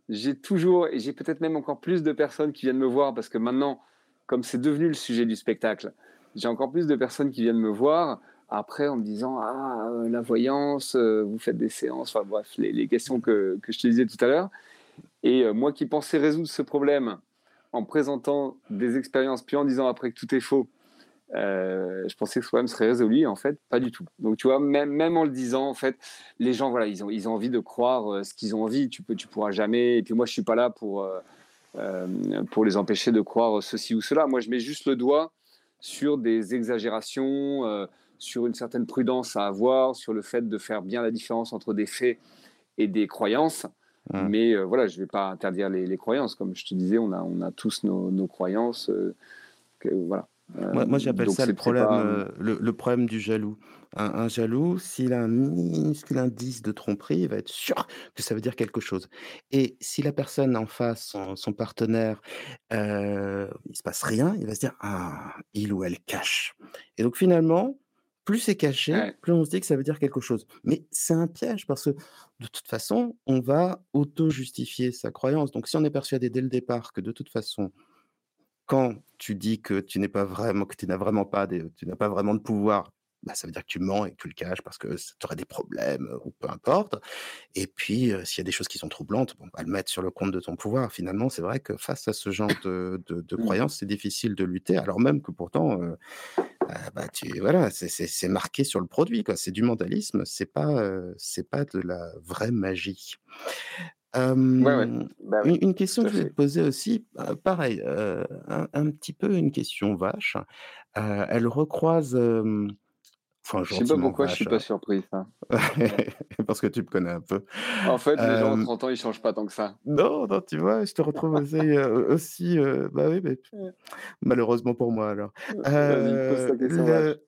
J'ai toujours, et j'ai peut-être même encore plus de personnes qui viennent me voir, parce que maintenant, comme c'est devenu le sujet du spectacle, j'ai encore plus de personnes qui viennent me voir après en me disant ah euh, la voyance euh, vous faites des séances enfin bref les, questions que, que, je te disais tout à l'heure. Et euh, moi qui pensais résoudre ce problème en présentant des expériences puis en disant après que tout est faux je pensais que ce problème serait résolu en fait pas du tout. Donc tu vois même, même en le disant en fait les gens voilà ils ont, ils ont envie de croire ce qu'ils ont envie. Tu peux tu pourras jamais. Et puis moi je suis pas là pour pour les empêcher de croire ceci ou cela. Moi je mets juste le doigt sur des exagérations sur une certaine prudence à avoir, sur le fait de faire bien la différence entre des faits et des croyances. Mmh. Mais euh, voilà, je ne vais pas interdire les, croyances. Comme je te disais, on a, on a tous nos, croyances. Euh, voilà. Euh, moi, j'appelle ça le problème, le, problème du jaloux. Un, jaloux, s'il a un minuscule indice de tromperie, il va être sûr que ça veut dire quelque chose. Et si la personne en face, son, partenaire, il il se passe rien, il va se dire ah, il ou elle cache. Et donc finalement, plus c'est caché, plus on se dit que ça veut dire quelque chose. Mais c'est un piège parce que de toute façon, on va auto-justifier sa croyance. Donc si on est persuadé dès le départ que de toute façon, quand tu dis que tu n'es pas vraiment, que tu n'as vraiment pas, tu n'as pas vraiment de pouvoir, bah, ça veut dire que tu mens et que tu le caches parce que tu aurais des problèmes ou peu importe. Et puis, s'il y a des choses qui sont troublantes, on va le mettre sur le compte de ton pouvoir. Finalement, c'est vrai que face à ce genre de, de, mmh. croyances, c'est difficile de lutter, alors même que pourtant, bah, tu, voilà, c'est marqué sur le produit, quoi. C'est du mentalisme, c'est pas, c'est pas de la vraie magie. Bah, une, question que je voulais te poser aussi, pareil, un, petit peu une question vache. elle recroise Enfin, je sais pas pourquoi je suis pas surpris. Ça. <laughs> Parce que tu me connais un peu. En fait, les gens de 30 ans, ils changent pas tant que ça. Non, non, tu vois, je te retrouve aussi. <laughs> aussi bah oui, mais malheureusement pour moi alors. <laughs>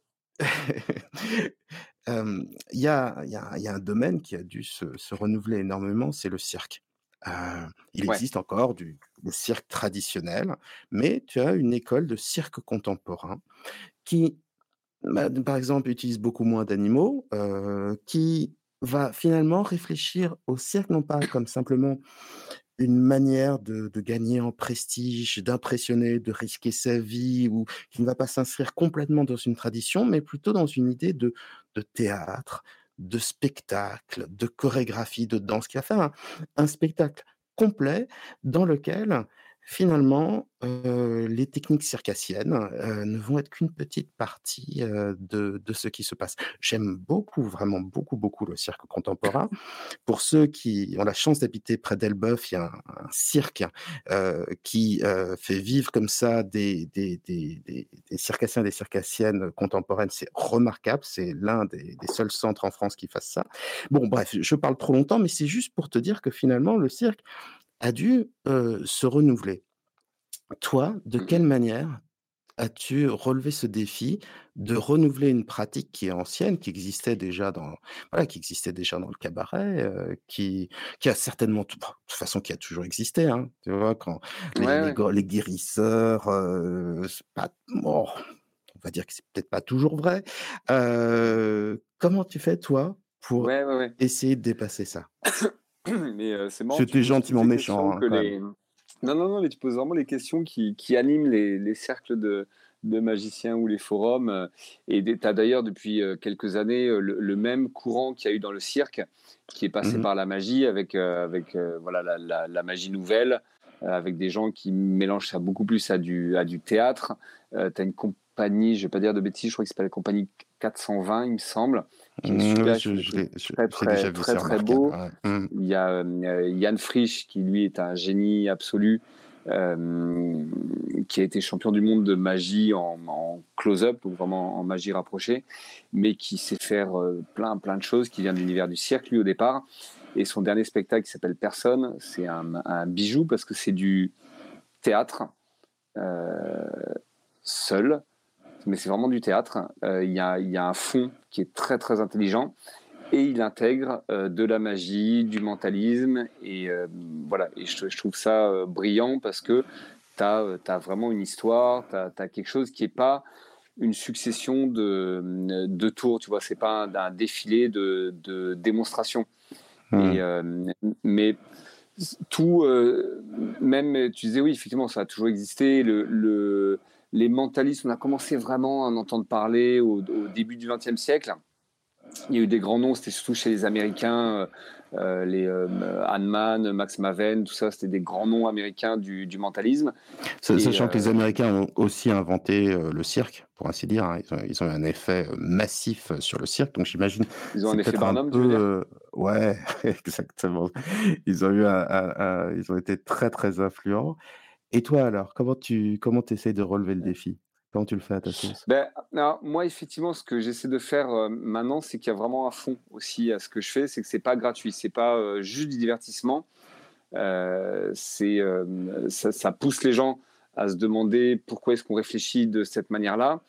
Il y, a, y, a, y, a, un domaine qui a dû se, se renouveler énormément, c'est le cirque. il existe encore du, du, cirque traditionnel, mais tu as une école de cirque contemporain qui bah, par exemple, utilise beaucoup moins d'animaux, qui va finalement réfléchir au cirque, non pas comme simplement une manière de, gagner en prestige, d'impressionner, de risquer sa vie, ou qui ne va pas s'inscrire complètement dans une tradition, mais plutôt dans une idée de, théâtre, de spectacle, de chorégraphie, de danse, qui va faire un spectacle complet dans lequel Finalement, les techniques circassiennes, ne vont être qu'une petite partie, de de ce qui se passe. J'aime beaucoup, vraiment beaucoup, beaucoup le cirque contemporain. Pour ceux qui ont la chance d'habiter près d'Elbeuf, il y a un cirque, qui, fait vivre comme ça des des des des circassiens, des circassiennes contemporaines. C'est remarquable, c'est l'un des des seuls centres en France qui fasse ça. Bon bref, je parle trop longtemps, mais c'est juste pour te dire que finalement le cirque a dû se renouveler. Toi, de mmh quelle manière as-tu relevé ce défi de renouveler une pratique qui est ancienne, qui existait déjà dans, voilà, qui existait déjà dans le cabaret, qui, qui a certainement, de toute façon, qui a toujours existé, hein, tu vois, quand les, guérisseurs, pas, on va dire que c'est peut-être pas toujours vrai. comment tu fais, toi, pour essayer de dépasser ça? <clears throat> mais c'est C'était gentiment méchant. Hein, non, non, non, mais tu poses vraiment les questions qui, qui animent les, les cercles de, de, magiciens ou les forums. Et tu as d'ailleurs depuis quelques années le, même courant qu'il y a eu dans le cirque, qui est passé mmh par la magie avec, avec voilà, la, la, la, magie nouvelle, avec des gens qui mélangent ça beaucoup plus à du, à du théâtre. tu as une compagnie, je ne vais pas dire de bêtises, je crois que c'est la compagnie 420, il me semble, qui est super, je, très, très, très, très, beau. Mmh. Il y a euh, Yann Frisch, qui lui est un génie absolu, euh, qui a été champion du monde de magie en, close-up, donc vraiment en magie rapprochée, mais qui sait faire euh, plein, plein de choses, qui vient de l'univers du cirque, lui, au départ. Et son dernier spectacle, qui s'appelle Personne, c'est un, un, bijou parce que c'est du théâtre seul, mais c'est vraiment du théâtre. Euh, il y, a, un fond qui est très très intelligent et il intègre euh, de la magie, du mentalisme et euh, voilà. Et je, trouve ça brillant parce que tu as, vraiment une histoire, tu as, quelque chose qui n'est pas une succession de, de tours, tu vois, c'est pas un, défilé de, de démonstrations. Mmh. mais tout, même, tu disais oui, effectivement, ça a toujours existé. le les mentalistes, on a commencé vraiment à en entendre parler au, début du XXe siècle. Il y a eu des grands noms, c'était surtout chez les Américains, euh, euh, les euh, Hahnemann, Max Maven, tout ça, c'était des grands noms américains du, mentalisme. Sachant que les Américains ont aussi inventé le cirque, pour ainsi dire. Hein. Ils, ont, eu un effet massif sur le cirque, donc j'imagine. Ils ont un effet Barnum, tu veux dire Ouais, <laughs> exactement. Ils ont eu ils ont été très très influents. Et toi alors, comment tu comment essaies de relever le défi? Comment tu le fais à ta sauce? Ben, Moi, effectivement, ce que j'essaie de faire euh, maintenant, c'est qu'il y a vraiment un fond aussi à ce que je fais. C'est que c'est pas gratuit, c'est pas euh, juste du divertissement. Euh, c'est ça, ça, pousse les gens à se demander pourquoi est-ce qu'on réfléchit de cette manière-là.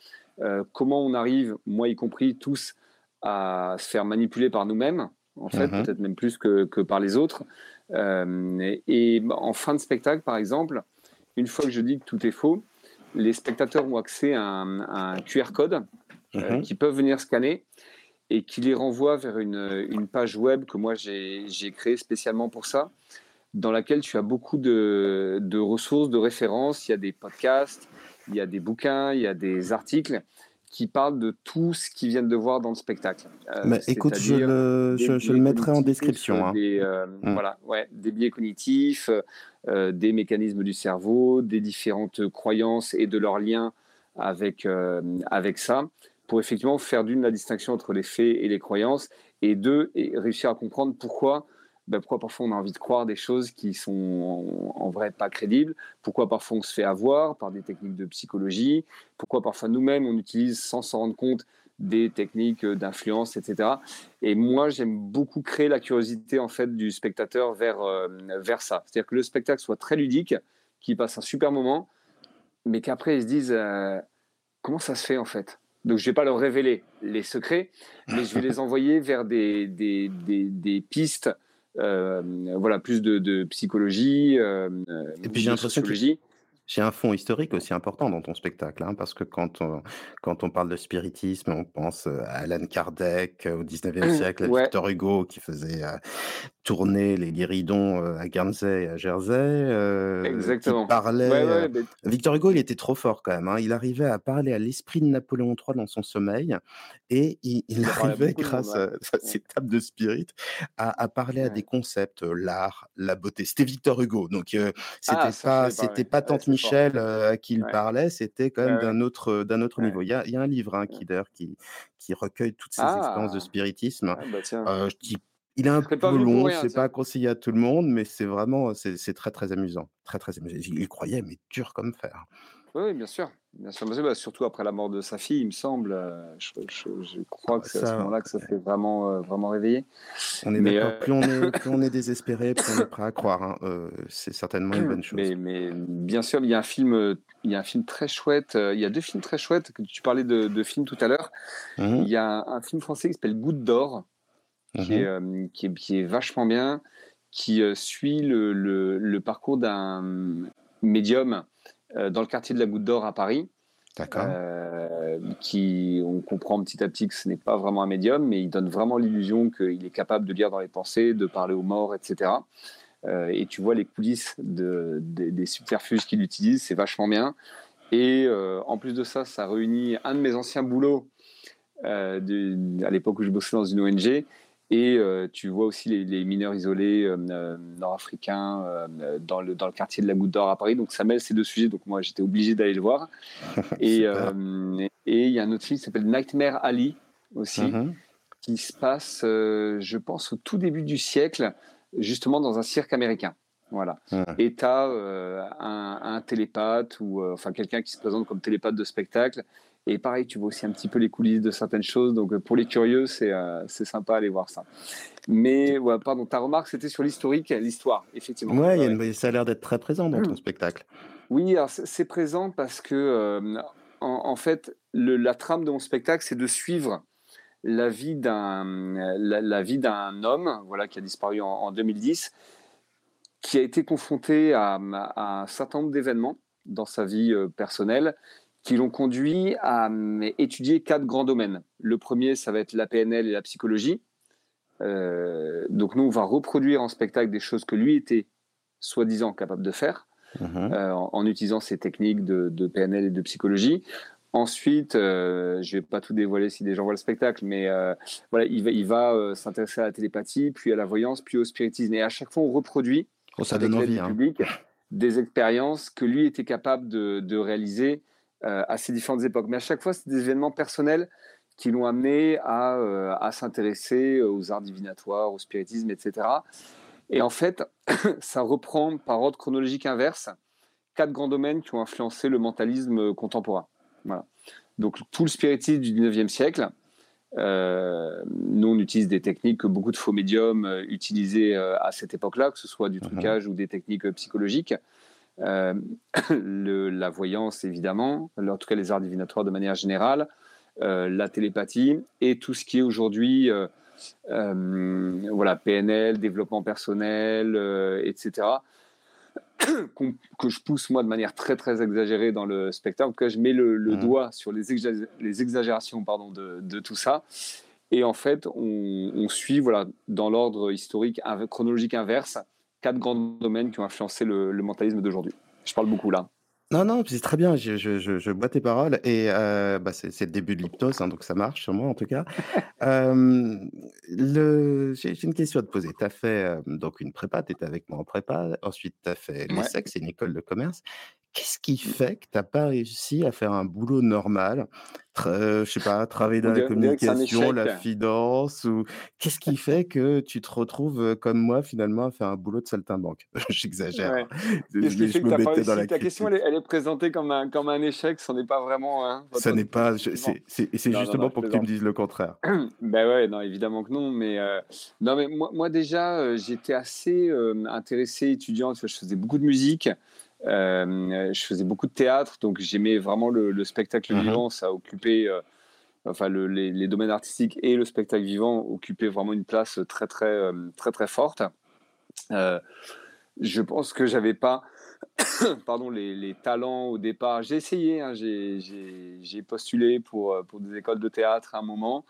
comment on arrive, moi y compris, tous à se faire manipuler par nous-mêmes, en fait, mmh peut-être même plus que, que, par les autres. et, et en fin de spectacle, par exemple, une fois que je dis que tout est faux, les spectateurs ont accès à un, QR code euh, mhm. qui peuvent venir scanner et qui les renvoie vers une, page web que moi j'ai créée spécialement pour ça, dans laquelle tu as beaucoup de, de, ressources, de références. Il y a des podcasts, il y a des bouquins, il y a des articles qui parle de tout ce qu'ils viennent de voir dans le spectacle. Mais écoute, je le, je, le, mettrai en description. Hein. Des, euh, mm. voilà, ouais, des biais cognitifs, euh, des mécanismes du cerveau, des différentes croyances et de leurs liens avec, avec ça, pour effectivement faire d'une la distinction entre les faits et les croyances, et deux, et réussir à comprendre pourquoi ben pourquoi parfois on a envie de croire des choses qui sont en, vrai pas crédibles, pourquoi parfois on se fait avoir par des techniques de psychologie, pourquoi parfois nous-mêmes on utilise sans s'en rendre compte des techniques d'influence, etc. Et moi, j'aime beaucoup créer la curiosité en fait du spectateur vers, euh, vers ça. C'est-à-dire que le spectacle soit très ludique, qu'il passe un super moment, mais qu'après ils se disent euh, comment ça se fait en fait? Donc je vais pas leur révéler les secrets, mais je vais les <laughs> envoyer vers des, des, des, des pistes euh, voilà, plus de, psychologie. Euh, et puis j'ai l'impression que j'ai un fond historique aussi important dans ton spectacle, hein, parce que quand on, quand on parle de spiritisme, on pense à Alan Kardec au 19e siècle, à Victor Hugo qui faisait tourner les guéridons à Guernsey et à Jersey. Exactement. parlait, Victor Hugo, il était trop fort quand même. Hein. Il arrivait à parler à l'esprit de Napoléon III dans son sommeil et il, arrivait, grâce à, ses tables de spirit, à, parler à des concepts, l'art, la beauté. C'était Victor Hugo, donc c'était ah, pas, c'était pas Tante Michel à qui il parlait, c'était quand même d'un autre, d'un autre niveau. Il y, a, il y, a, un livre hein, qui, qui, qui recueille toutes ces expériences de ah! spiritisme. Ah, bah je dis il est un peu long, c'est pas conseillé à tout le monde, mais c'est vraiment, c'est très très amusant, très très amusant. Il croyait, mais dur comme fer. Oui, bien sûr, bien sûr. Bah, surtout après la mort de sa fille, il me semble. Je, crois que c'est à ce moment-là que ça fait vraiment vraiment réveiller. On est mais plus on est <laughs> plus on est désespéré, plus on est prêt à croire. Hein, c'est certainement une bonne <clears throat> chose. Mais, mais, bien sûr, il y a un film, il y a un film très chouette. Il y a deux films très chouettes tu parlais de, de films tout à l'heure. Mmh il y a un, un film français qui s'appelle Goutte d'or Mmh euh, qui, est, qui, est, vachement bien, qui euh, suit le, le, parcours d'un médium euh, dans le quartier de la Goutte d'Or à Paris. D'accord. qui, on comprend petit à petit que ce n'est pas vraiment un médium, mais il donne vraiment l'illusion qu'il est capable de lire dans les pensées, de parler aux morts, etc. et tu vois les coulisses de, des subterfuges qu'il utilise, c'est vachement bien. Et en plus de ça, ça réunit un de mes anciens boulots à l'époque où je bossais dans une ONG et euh, tu vois aussi les, mineurs isolés euh, euh, nord-africains dans, le, dans le quartier de la Goutte d'Or à Paris. Donc ça mêle ces deux sujets. Donc moi, j'étais obligé d'aller le voir. <laughs> et il y a un autre film qui s'appelle Nightmare Ali aussi, mm-hmm. qui se passe, je pense, au tout début du siècle, justement dans un cirque américain. Voilà. Et tu as un, un, télépathe ou enfin quelqu'un qui se présente comme télépathe de spectacle et pareil, tu vois aussi un petit peu les coulisses de certaines choses. Donc, euh, pour les curieux, c'est euh, sympa d'aller voir ça. Mais, ouais, pardon, ta remarque, c'était sur l'historique, l'histoire, effectivement. Ouais, ça a l'air d'être très présent dans ton mmh. spectacle. Oui, c'est présent parce que, euh, en, fait, le, la trame de mon spectacle, c'est de suivre la vie d'un la, vie d'un homme voilà, qui a disparu en, 2010, qui a été confronté à, à un certain nombre d'événements dans sa vie personnelle qui l'ont conduit à hum, étudier quatre grands domaines. Le premier, ça va être la PNL et la psychologie. Euh, donc nous, on va reproduire en spectacle des choses que lui était soi-disant capable de faire mhm. euh, en, utilisant ces techniques de, PNL et de psychologie. Ensuite, euh, je ne vais pas tout dévoiler si des gens voient le spectacle, mais voilà, il va, il va s'intéresser à la télépathie, puis à la voyance, puis au spiritisme. Et à chaque fois, on reproduit oh, ça donne envie, hein. public des expériences que lui était capable de, de réaliser à ces différentes époques. Mais à chaque fois, c'est des événements personnels qui l'ont amené à, euh, à s'intéresser aux arts divinatoires, au spiritisme, etc. Et en fait, <coughs> ça reprend par ordre chronologique inverse quatre grands domaines qui ont influencé le mentalisme contemporain. Voilà. Donc tout le spiritisme du 19e siècle. Euh, nous, on utilise des techniques que beaucoup de faux médiums utilisaient à cette époque-là, que ce soit du mhm. trucage ou des techniques psychologiques. Euh, <coughs> le, la voyance, évidemment, en tout cas les arts divinatoires de manière générale, euh, la télépathie et tout ce qui est aujourd'hui euh, voilà, PNL, développement personnel, etc. <coughs> que je pousse moi de manière très très exagérée dans le spectacle. que je mets le, mmh. doigt sur les, les exagérations pardon, de, de, tout ça. Et en fait, on, on suit voilà, dans l'ordre historique, chronologique inverse, quatre grands domaines qui ont influencé le, mentalisme d'aujourd'hui. Je parle beaucoup là. Non, non, c'est très bien, je, je, je, bois tes paroles et euh, bah, c'est le début de l'hypnose, hein, donc ça marche sur moi en tout cas. <laughs> euh, J'ai une question à te poser. Tu as fait euh, donc une prépa, tu étais avec moi en prépa, ensuite tu as fait l'ESSEC, c'est une école de commerce. Qu'est-ce qui fait que tu n'as pas réussi à faire un boulot normal? Je sais pas, travailler dans la communication, la finance ou qu'est-ce qui <laughs> fait que tu te retrouves, comme moi finalement à faire un boulot de saltimbanque? <laughs> J'exagère, hein. Qu'est-ce qui fait que? Ta question elle est présentée comme un comme un échec, ce n'est pas vraiment, hein, Ça n'est pas c'est justement pour que tu me dises le contraire. <clears throat> Ben ouais, non, évidemment que non, mais non, mais moi moi déjà, j'étais assez, intéressé étudiant, je faisais beaucoup de musique. Euh, je faisais beaucoup de théâtre, donc j'aimais vraiment le, spectacle mmh vivant. Ça occupait, euh, enfin, les, domaines artistiques et le spectacle vivant occupaient vraiment une place très, très, euh, très, très, forte. je pense que j'avais pas, <coughs> pardon, les, talents au départ. J'ai essayé, hein, j'ai postulé pour, pour des écoles de théâtre à un moment.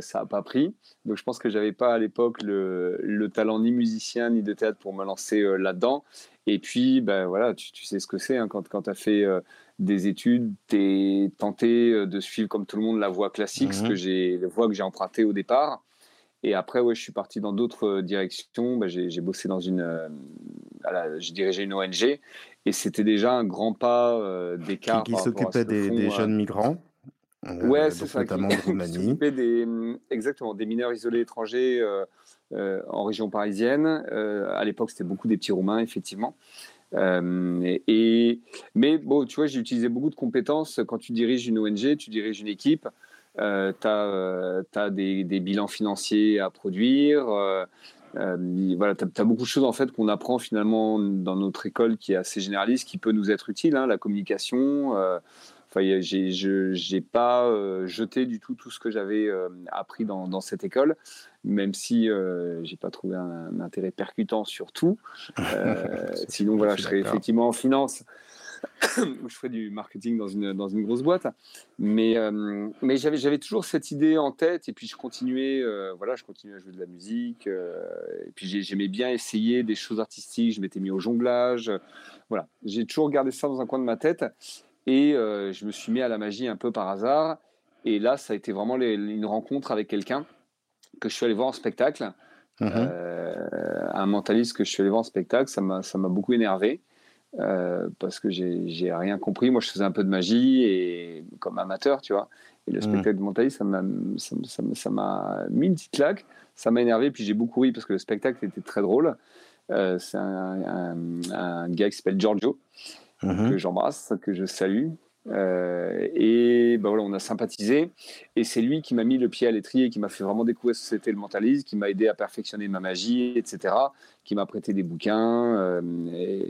Ça n'a pas pris. Donc je pense que j'avais pas à l'époque le, le, talent ni musicien ni de théâtre pour me lancer là-dedans. Et puis, ben, voilà, tu, tu sais ce que c'est hein, quand, quand tu as fait euh, des études, tu es tenté euh, de suivre comme tout le monde la voie classique, ce que mhm. j'ai, la voie que j'ai empruntée au départ. Et après, ouais, je suis parti dans d'autres euh, directions. Ben, j'ai, bossé dans une. je dirigeais une ONG. Et c'était déjà un grand pas d'écart. Qui, qui s'occupait des, des jeunes migrants Ouais, c'est ça. Notamment <laughs> qui, des, exactement, des mineurs isolés étrangers euh, en région parisienne. Euh, à l'époque, c'était beaucoup des petits Roumains, effectivement. Euh, et, mais bon, tu vois, j'ai utilisé beaucoup de compétences. Quand tu diriges une ONG, tu diriges une équipe, tu as, des, bilans financiers à produire. voilà, tu as, beaucoup de choses en fait qu'on apprend finalement dans notre école qui est assez généraliste, qui peut nous être utile, hein, la communication. Enfin, je n'ai pas jeté du tout tout ce que j'avais appris dans, dans, cette école même si euh, j'ai pas trouvé un, intérêt percutant sur tout. <laughs> Euh, sinon, voilà, je serais effectivement en finance <coughs> où je ferais du marketing dans une, dans une grosse boîte. Mais, euh, mais j'avais, j'avais toujours cette idée en tête et puis je continuais, euh, voilà, je continuais à jouer de la musique. et puis j'aimais bien essayer des choses artistiques. Je m'étais mis au jonglage. Voilà, j'ai toujours gardé ça dans un coin de ma tête. Et je me suis mis à la magie un peu par hasard. Et là, ça a été vraiment une rencontre avec quelqu'un que je suis allé voir en spectacle. Mhm. Euh, un mentaliste que je suis allé voir en spectacle, ça m'a, beaucoup énervé. Euh, parce que j'ai, rien compris. Moi, je faisais un peu de magie et comme amateur, tu vois. Et le mhm. spectacle de mentaliste, ça m'a, ça, mis une petite claque. Ça m'a énervé. Puis j'ai beaucoup ri parce que le spectacle était très drôle. Euh, c'est un, un, gars qui s'appelle Giorgio, mhm. que j'embrasse, que je salue, euh, et ben voilà, on a sympathisé. Et c'est lui qui m'a mis le pied à l'étrier, qui m'a fait vraiment découvrir ce que c'était le mentalisme, qui m'a aidé à perfectionner ma magie, etc. Qui m'a prêté des bouquins. Euh,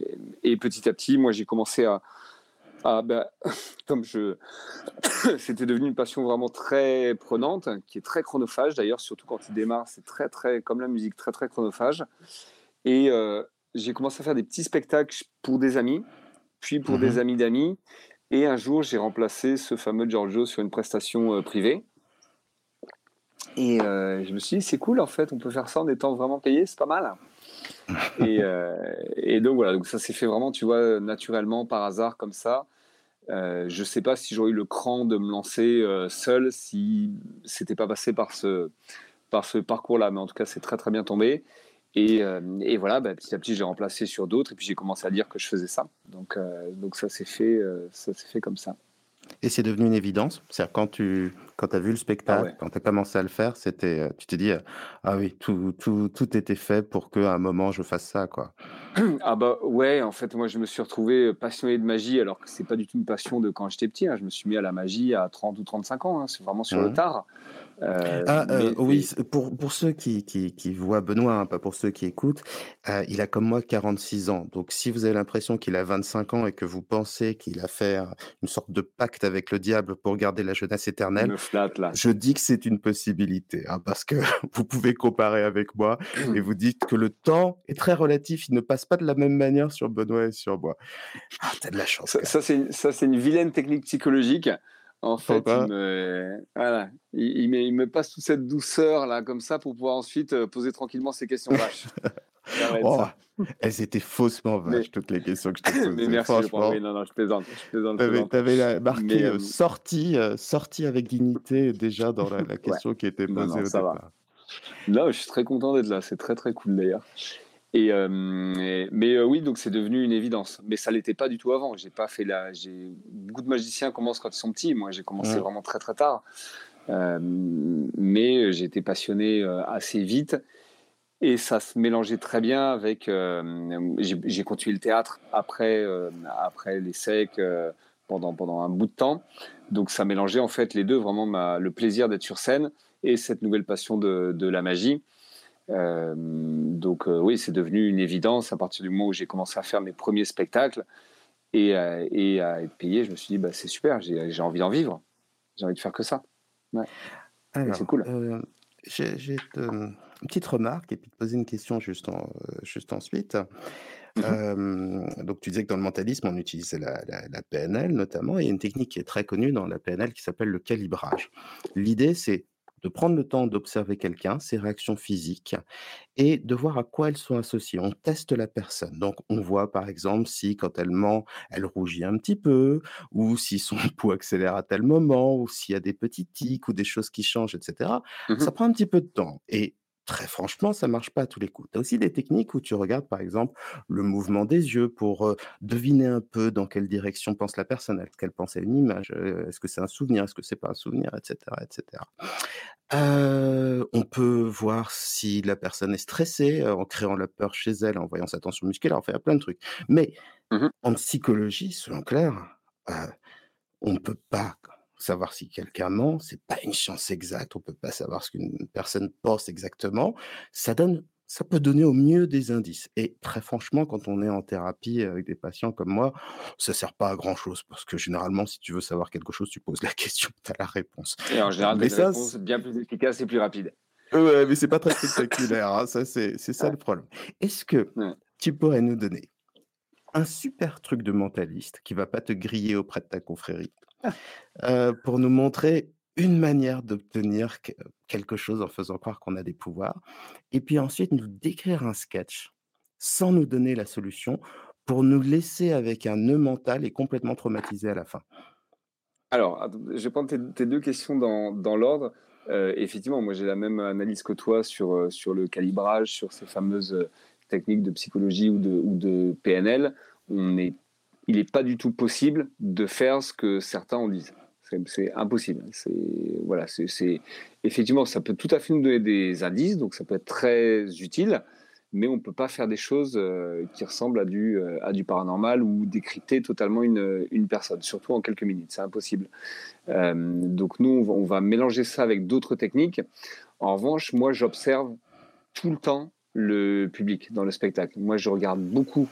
et, petit à petit, moi, j'ai commencé à. Ben, <laughs> comme je. <coughs> c'était devenu une passion vraiment très prenante, qui est très chronophage d'ailleurs, surtout quand il démarre, c'est très, très. Comme la musique, très, très chronophage. Et euh, j'ai commencé à faire des petits spectacles pour des amis, puis pour des mhm. amis d'amis. Et un jour, j'ai remplacé ce fameux Giorgio sur une prestation euh, privée. Et euh, je me suis dit, c'est cool en fait, on peut faire ça en étant vraiment payé, c'est pas mal. <laughs> Euh, et, donc voilà, donc ça s'est fait vraiment, tu vois, naturellement, par hasard, comme ça. je ne sais pas si j'aurais eu le cran de me lancer seul si c'était pas passé par ce, par ce parcours-là, mais en tout cas, c'est très très bien tombé. Euh, et, voilà, bah, petit à petit, j'ai remplacé sur d'autres et puis j'ai commencé à dire que je faisais ça. Donc, euh, donc ça s'est fait, euh, ça s'est fait comme ça. Et c'est devenu une évidence. C'est-à-dire quand tu quand as vu le spectacle, ah quand tu as commencé à le faire, c'était, tu t'es dit, ah oui, tout, tout, tout était fait pour qu'à un moment je fasse ça, quoi. <clears throat> Ah bah ouais, en fait, moi je me suis retrouvé passionné de magie alors que c'est pas du tout une passion de quand j'étais petit. Hein. Je me suis mis à la magie à 30 ou 35 ans. Hein. C'est vraiment sur le mmh. tard. Euh, ah, euh, oui, pour, pour ceux qui, qui, qui voient Benoît, hein, pas pour ceux qui écoutent, euh, il a comme moi 46 ans. Donc, si vous avez l'impression qu'il a 25 ans et que vous pensez qu'il a fait une sorte de pacte avec le diable pour garder la jeunesse éternelle, je dis que c'est une possibilité, hein, parce que <laughs> vous pouvez comparer avec moi <clears throat> et vous dites que le temps est très relatif, il ne passe pas de la même manière sur Benoît et sur moi. Ah, t'as de la chance. Ça, ça c'est une vilaine technique psychologique. En fait, il me, voilà, il, me, passe toute cette douceur là, comme ça, pour pouvoir ensuite euh, poser tranquillement ces questions vaches. <laughs> oh, elles étaient faussement vaches, toutes les questions que je t'ai <laughs> posées. Mais merci, je non, non, je plaisante. Tu avais, marqué euh, sortie, euh, sortie avec dignité déjà dans la, <laughs> question qui était posée au départ. Là, je suis très content d'être là. C'est très, très cool d'ailleurs. Et, mais oui, donc c'est devenu une évidence. Mais ça l'était pas du tout avant. J'ai pas fait la. J'ai beaucoup de magiciens commencent quand ils sont petits. Moi, j'ai commencé vraiment très très tard. mais j'ai été passionné assez vite. Et ça se mélangeait très bien avec. j'ai continué le théâtre après, après les secs pendant, pendant un bout de temps. Donc ça mélangeait en fait les deux, vraiment le plaisir d'être sur scène et cette nouvelle passion de, de la magie. Euh, donc euh, oui, c'est devenu une évidence à partir du moment où j'ai commencé à faire mes premiers spectacles et, euh, et à être payé. Je me suis dit, bah, c'est super, j'ai envie d'en vivre. J'ai envie de faire que ça. c'est cool. j'ai une petite remarque et puis te poser une question juste, juste ensuite. Mmh donc, tu disais que dans le mentalisme, on utilisait la, la, PNL notamment, et il y a une technique qui est très connue dans la PNL qui s'appelle le calibrage. L'idée, c'est de prendre le temps d'observer quelqu'un, ses réactions physiques, et de voir à quoi elles sont associées. On teste la personne. Donc, on voit par exemple si quand elle ment, elle rougit un petit peu, ou si son <laughs> pouls accélère à tel moment, ou s'il y a des petits tics ou des choses qui changent, etc. Mmh Ça prend un petit peu de temps. Et très franchement, ça marche pas à tous les coups. Tu as aussi des techniques où tu regardes, par exemple, le mouvement des yeux pour deviner un peu dans quelle direction pense la personne. Est-ce qu'elle pense à une image Est-ce que c'est un souvenir Est-ce que c'est pas un souvenir Etc. etc. on peut voir si la personne est stressée en créant la peur chez elle, en voyant sa tension musculaire. Y a plein de trucs. Mais mmh en psychologie, selon Claire, on ne peut pas savoir si quelqu'un ment, c'est pas une chance exacte. On peut pas savoir ce qu'une personne pense exactement. Ça donne, ça peut donner au mieux des indices. Et très franchement, quand on est en thérapie avec des patients comme moi, ça sert pas à grand chose parce que généralement, si tu veux savoir quelque chose, tu poses la <laughs> question, tu as la réponse. Et en général, des réponses bien plus efficaces et plus rapides. Ouais, mais c'est pas très spectaculaire. Hein. Ça, c'est ça le problème. Est-ce que tu pourrais nous donner un super truc de mentaliste qui va pas te griller auprès de ta confrérie? Pour nous montrer une manière d'obtenir quelque chose en faisant croire qu'on a des pouvoirs, et puis ensuite nous décrire un sketch sans nous donner la solution pour nous laisser avec un nœud mental et complètement traumatisé à la fin. Alors, je vais prendre tes, deux questions dans, dans l'ordre. effectivement, moi j'ai la même analyse que toi sur, sur le calibrage, sur ces fameuses techniques de psychologie ou de, ou de PNL. On est il n'est pas du tout possible de faire ce que certains en disent. C'est impossible. C'est voilà, c'est effectivement, ça peut tout à fait nous donner des indices, donc ça peut être très utile, mais on ne peut pas faire des choses euh, qui ressemblent à du, euh, à du paranormal ou décrypter totalement une, une personne, surtout en quelques minutes. C'est impossible. Euh, donc nous, on va mélanger ça avec d'autres techniques. En revanche, moi, j'observe tout le temps le public dans le spectacle. Moi, je regarde beaucoup,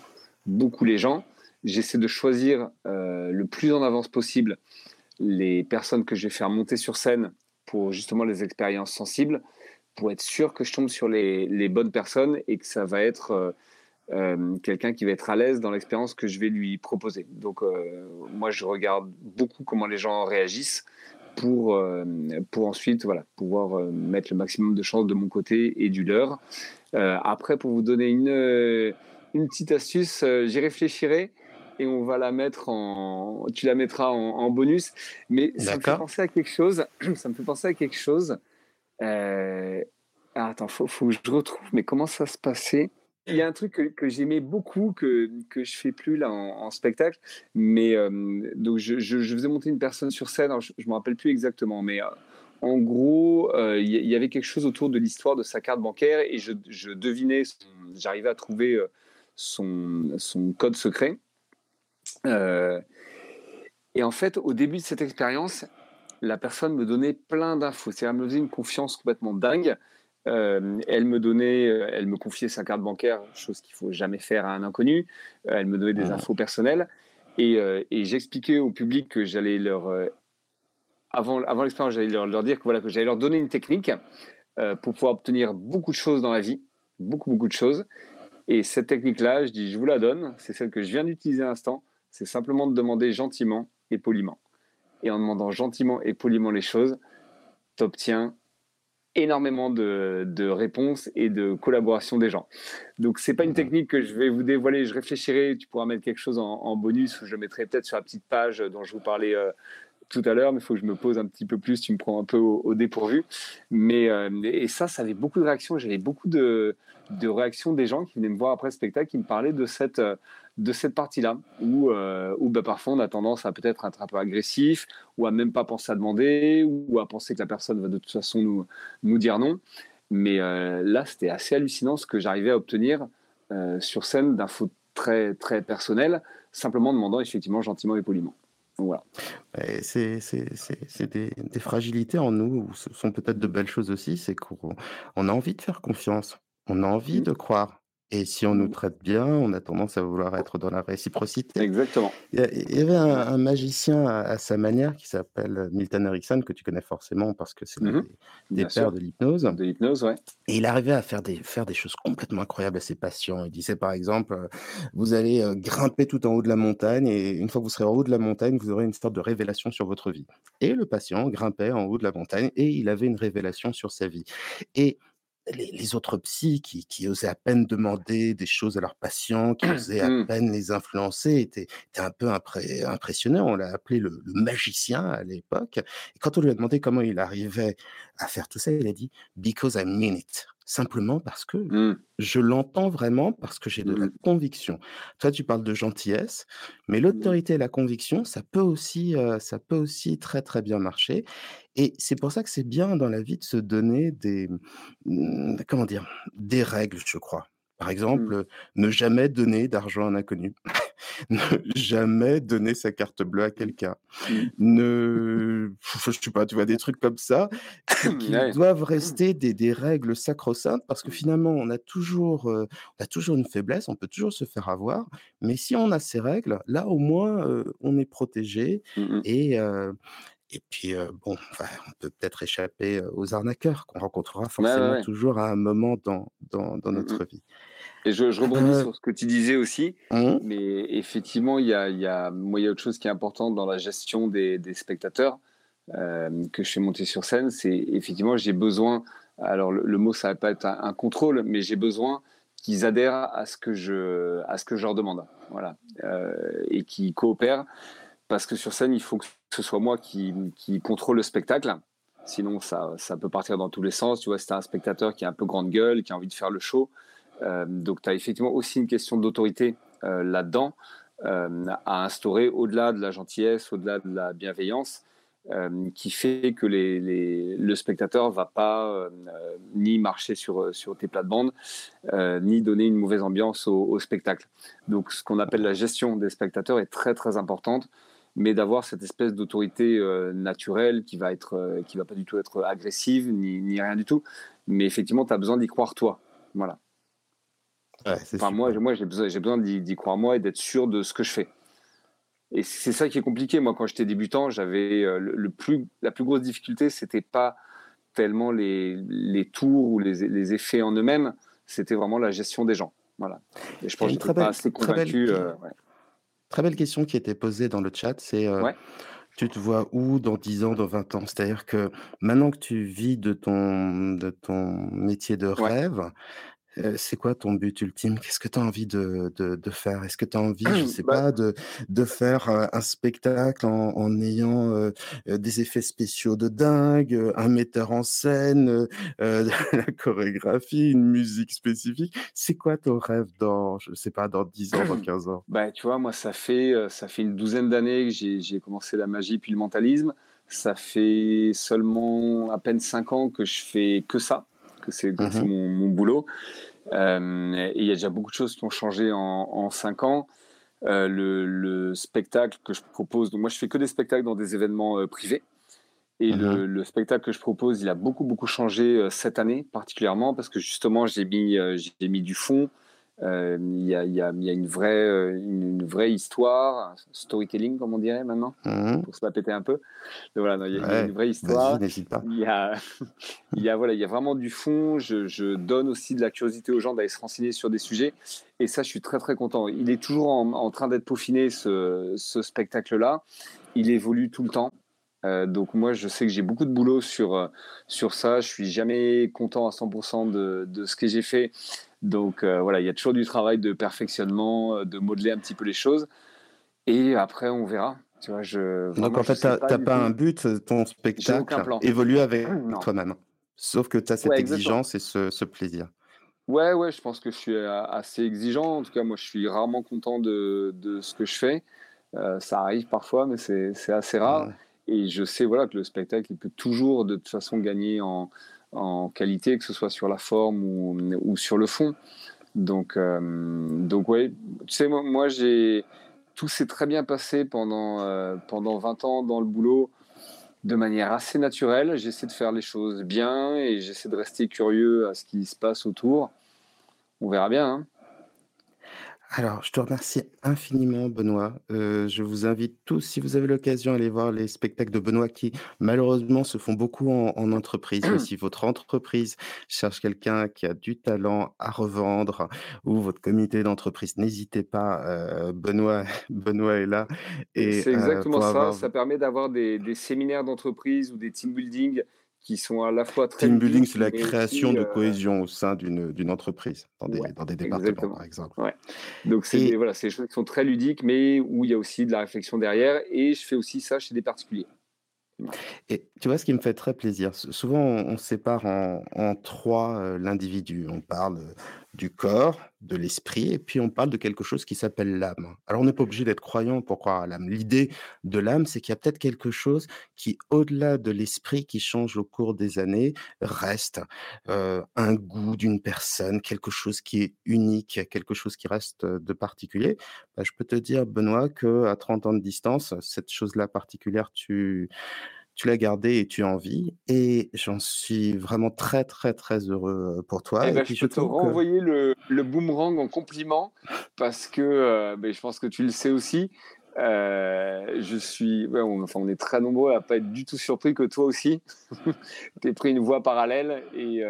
beaucoup les gens j'essaie de choisir euh, le plus en avance possible les personnes que je vais faire monter sur scène pour justement les expériences sensibles, pour être sûr que je tombe sur les, bonnes personnes et que ça va être euh, euh, quelqu'un qui va être à l'aise dans l'expérience que je vais lui proposer. Donc moi, je regarde beaucoup comment les gens réagissent pour, pour ensuite voilà, pouvoir mettre le maximum de chances de mon côté et du leur. après, pour vous donner une, une petite astuce, j'y réfléchirai et on va la mettre en. Tu la mettras en, bonus. Mais ça me fait penser à quelque chose. <clears throat> Ça me fait penser à quelque chose. Euh... Ah, attends, faut, faut que je retrouve. Mais comment ça se passait? Il y a un truc que, j'aimais beaucoup, que, que je fais plus là en, spectacle, mais euh, donc je, je, faisais monter une personne sur scène, je ne me rappelle plus exactement, mais euh, en gros, euh, il y, avait quelque chose autour de l'histoire de sa carte bancaire et je, je devinais, j'arrivais à trouver son, son code secret. Euh, et en fait, au début de cette expérience, la personne me donnait plein d'infos. C'est-à-dire, elle me faisait une confiance complètement dingue. Euh, elle me donnait, euh, elle me confiait sa carte bancaire, chose qu'il faut jamais faire à un inconnu. elle me donnait des infos personnelles et, et j'expliquais au public que j'allais leur, avant, avant l'expérience, j'allais leur, leur, dire que voilà que j'allais leur donner une technique pour pouvoir obtenir beaucoup de choses dans la vie, beaucoup beaucoup de choses. Et cette technique-là, je dis, je vous la donne. C'est celle que je viens d'utiliser à l'instant c'est simplement de demander gentiment et poliment. Et en demandant gentiment et poliment les choses, tu obtiens énormément de, réponses et de collaboration des gens. Donc, c'est pas une mhm. technique que je vais vous dévoiler. Je réfléchirai. Tu pourras mettre quelque chose en, bonus ou je le mettrai peut-être sur la petite page dont je vous parlais euh, tout à l'heure, mais il faut que je me pose un petit peu plus. Tu me prends un peu au, dépourvu. Mais et ça, ça avait beaucoup de réactions. J'avais beaucoup de, de réactions des gens qui venaient me voir après le spectacle, qui me parlaient de cette de cette partie-là, où, euh, où bah, parfois on a tendance à peut-être être un peu agressif, ou à même pas penser à demander, ou à penser que la personne va de toute façon nous, nous dire non. Mais euh, là, c'était assez hallucinant ce que j'arrivais à obtenir euh, sur scène d'infos très, très personnelles, simplement demandant effectivement gentiment et poliment. voilà. C'est des, des, fragilités en nous, ou ce sont peut-être de belles choses aussi, c'est qu'on a envie de faire confiance, on a envie mmh. de croire. Et si on nous mmh. traite bien, on a tendance à vouloir être dans la réciprocité. Exactement. Il y, avait un, magicien à, sa manière qui s'appelle Milton Erickson, que tu connais forcément parce que c'est mmh des, pères de l'hypnose. De l'hypnose, ouais. Et il arrivait à faire des, faire des choses complètement incroyables à ses patients. Il disait par exemple, euh, vous allez euh, grimper tout en haut de la montagne et une fois que vous serez en haut de la montagne, vous aurez une sorte de révélation sur votre vie. Et le patient grimpait en haut de la montagne et il avait une révélation sur sa vie. Et les, autres psys qui, osaient à peine demander des choses à leurs patients, qui <clears throat> osaient à mmh. peine les influencer, étaient, un peu impressionnés. On l'a appelé le, magicien à l'époque. Et quand on lui a demandé comment il arrivait à faire tout ça, il a dit Because I mean it simplement parce que mmh. je l'entends vraiment, parce que j'ai de la mmh. conviction. Toi, tu parles de gentillesse, mais l'autorité et la conviction, ça peut aussi, ça peut aussi très très bien marcher. Et c'est pour ça que c'est bien dans la vie de se donner des, comment dire, des règles, je crois. Par mmh. exemple, ne jamais donner d'argent à un inconnu. <laughs> ne jamais donner sa carte bleue à quelqu'un. Mmh. Ne, <laughs> je sais pas, tu vois, des trucs comme ça <coughs> qui doivent rester des, des règles sacro-saintes parce que finalement, on a toujours, on a toujours une faiblesse, on peut toujours se faire avoir. Mais si on a ces règles, là, au moins, on est protégé mmh et, et puis, bon, on peut peut-être échapper aux arnaqueurs qu'on rencontrera forcément toujours à un moment dans, dans, dans notre vie. Et je, rebondis euh, sur ce que tu disais aussi, mmh. mais effectivement, il y a, y, a, moi, y a autre chose qui est importante dans la gestion des, des spectateurs euh, que je fais monter sur scène, c'est effectivement, j'ai besoin, alors le, mot, ça va pas être un, contrôle, mais j'ai besoin qu'ils adhèrent à ce que je, à ce que je leur demande, voilà, et qui coopèrent, parce que sur scène, il faut que ce soit moi qui, contrôle le spectacle. Sinon, ça, peut partir dans tous les sens. Tu vois, c'est un spectateur qui a un peu grande gueule, qui a envie de faire le show. Euh, donc, tu as effectivement aussi une question d'autorité euh, là-dedans euh, à instaurer au-delà de la gentillesse, au-delà de la bienveillance. qui fait que le spectateur va pas ni marcher sur, sur tes plates-bandes, ni donner une mauvaise ambiance au, spectacle. Donc, ce qu'on appelle la gestion des spectateurs est très très importante, mais d'avoir cette espèce d'autorité naturelle qui va être, qui va pas du tout être agressive ni, ni rien du tout, mais effectivement, tu as besoin d'y croire toi. Voilà enfin, moi, moi j'ai besoin, besoin d'y croire moi et d'être sûr de ce que je fais. Et c'est ça qui est compliqué. Moi, quand j'étais débutant, j'avais euh, le, plus, la plus grosse difficulté, c'était pas tellement les, les tours ou les, les, effets en eux-mêmes, c'était vraiment la gestion des gens. Voilà. Et je pense que je pas assez convaincu. Belle, euh, très belle question qui était posée dans le chat, c'est euh, tu te vois où dans 10 ans, dans 20 ans? C'est-à-dire que maintenant que tu vis de ton, de ton métier de rêve, c'est quoi ton but ultime? Qu'est-ce que tu as envie de, de, faire? Est-ce que tu as envie, je sais bah pas, de, de faire un spectacle en, en ayant des effets spéciaux de dingue, un metteur en scène, <laughs> la chorégraphie, une musique spécifique? C'est quoi ton rêve dans, je sais pas, dans 10 ans, dans <clears throat> 15 ans? Bah, Tu vois, moi, ça fait, ça fait une douzaine d'années que j'ai commencé la magie puis le mentalisme. Ça fait seulement à peine 5 ans que je fais que ça que c'est mmh mon, boulot. Euh, et il y a déjà beaucoup de choses qui ont changé en, cinq ans. Euh, le, spectacle que je propose, donc moi je fais que des spectacles dans des événements euh, privés. Et mmh le, spectacle que je propose, il a beaucoup beaucoup changé cette année particulièrement parce que justement j'ai mis j'ai mis du fond, il y, a, y, a, y, a, une vraie, euh, une, vraie histoire, storytelling comme on dirait maintenant, mhm. pour se la péter un peu. Donc voilà, il y, a une vraie histoire. Il y a, <laughs> il y a voilà, il y a vraiment du fond. Je, je, donne aussi de la curiosité aux gens d'aller se renseigner sur des sujets. Et ça, je suis très très content. Il est toujours en, en train d'être peaufiné ce, ce spectacle-là. Il évolue tout le temps. Euh, donc moi, je sais que j'ai beaucoup de boulot sur, sur ça. Je suis jamais content à 100% de, de ce que j'ai fait. Donc euh, voilà, il y a toujours du travail de perfectionnement, euh, de modeler un petit peu les choses. Et après, on verra. Tu vois, je, Donc en fait, tu n'as pas, un but, ton spectacle évolue avec <clears throat> toi-même. Sauf que tu as cette exigence et ce, plaisir. Ouais, ouais, je pense que je suis assez exigeant. En tout cas, moi, je suis rarement content de, de ce que je fais. Euh, ça arrive parfois, mais c'est assez rare. Et je sais voilà, que le spectacle il peut toujours de toute façon gagner en, en qualité, que ce soit sur la forme ou, sur le fond. Donc, euh, donc ouais, tu sais, moi, moi j'ai tout s'est très bien passé pendant, euh, pendant 20 ans dans le boulot de manière assez naturelle. J'essaie de faire les choses bien et j'essaie de rester curieux à ce qui se passe autour. On verra bien. Hein. Alors, je te remercie infiniment, Benoît. Euh, je vous invite tous, si vous avez l'occasion, à aller voir les spectacles de Benoît qui, malheureusement, se font beaucoup en, entreprise. Mais <clears throat> si votre entreprise cherche quelqu'un qui a du talent à revendre ou votre comité d'entreprise, n'hésitez pas. Euh, Benoît, <laughs> Benoît est là. C'est euh, exactement ça. Ça permet d'avoir des, des séminaires d'entreprise ou des team building qui sont à la fois très. Team building, c'est la création de euh, cohésion au sein d'une entreprise, dans des, dans des départements, par exemple. Ouais. Donc, c'est des, voilà, des choses qui sont très ludiques, mais où il y a aussi de la réflexion derrière. Et je fais aussi ça chez des particuliers. Et tu vois, ce qui me fait très plaisir, souvent on, sépare en, en trois euh, l'individu. On parle du corps, de l'esprit, et puis on parle de quelque chose qui s'appelle l'âme. Alors on n'est pas obligé d'être croyant pour croire à l'âme. L'idée de l'âme, c'est qu'il y a peut-être quelque chose qui, au-delà de l'esprit, qui change au cours des années, reste euh, un goût d'une personne, quelque chose qui est unique, quelque chose qui reste de particulier. Bah, je peux te dire, Benoît, que à 30 ans de distance, cette chose-là particulière, tu tu l'as gardé et tu en vis. Et j'en suis vraiment très, très, très heureux pour toi. Eh ben, je peux te renvoyer le, le, boomerang en compliment parce que euh, ben, je pense que tu le sais aussi. Euh, je suis, on, enfin, on est très nombreux à pas être du tout surpris que toi aussi, <laughs> tu aies pris une voie parallèle et,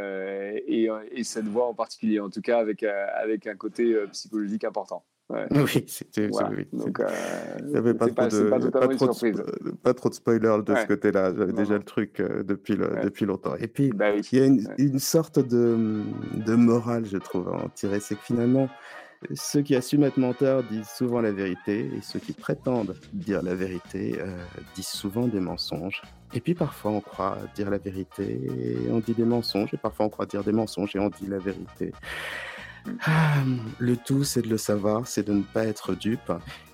et, et, cette voie en particulier, en tout cas avec, avec un côté psychologique important. <laughs> Oui, c'était. Donc, euh, pas, trop de, pas, trop de, pas trop de spoilers de ce côté-là. J'avais déjà le truc euh, depuis, le, depuis longtemps. Et puis, bah il y a une, une sorte de, de, morale, je trouve, à en tirer. C'est que finalement, ceux qui assument être menteurs disent souvent la vérité, et ceux qui prétendent dire la vérité euh, disent souvent des mensonges. Et puis parfois on croit dire la vérité et on dit des mensonges, et parfois on croit dire des mensonges et on dit la vérité. Ah, le tout, c'est de le savoir, c'est de ne pas être dupe.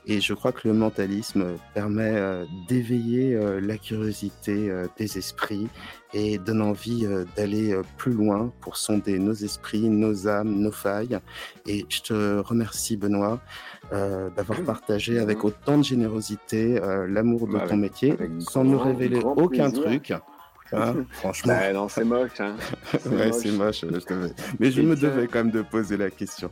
Et je crois que le mentalisme permet euh, d'éveiller euh, la curiosité euh, des esprits et donne envie d'aller plus loin pour sonder nos esprits, nos âmes, nos failles. Et je te remercie, Benoît, d'avoir partagé avec autant de générosité l'amour de ton métier, sans nous révéler aucun truc. Hein, <laughs> franchement. Bah, non, c'est moche. Hein. <laughs> ouais, c'est moche. Mais je me devais quand même de poser la question.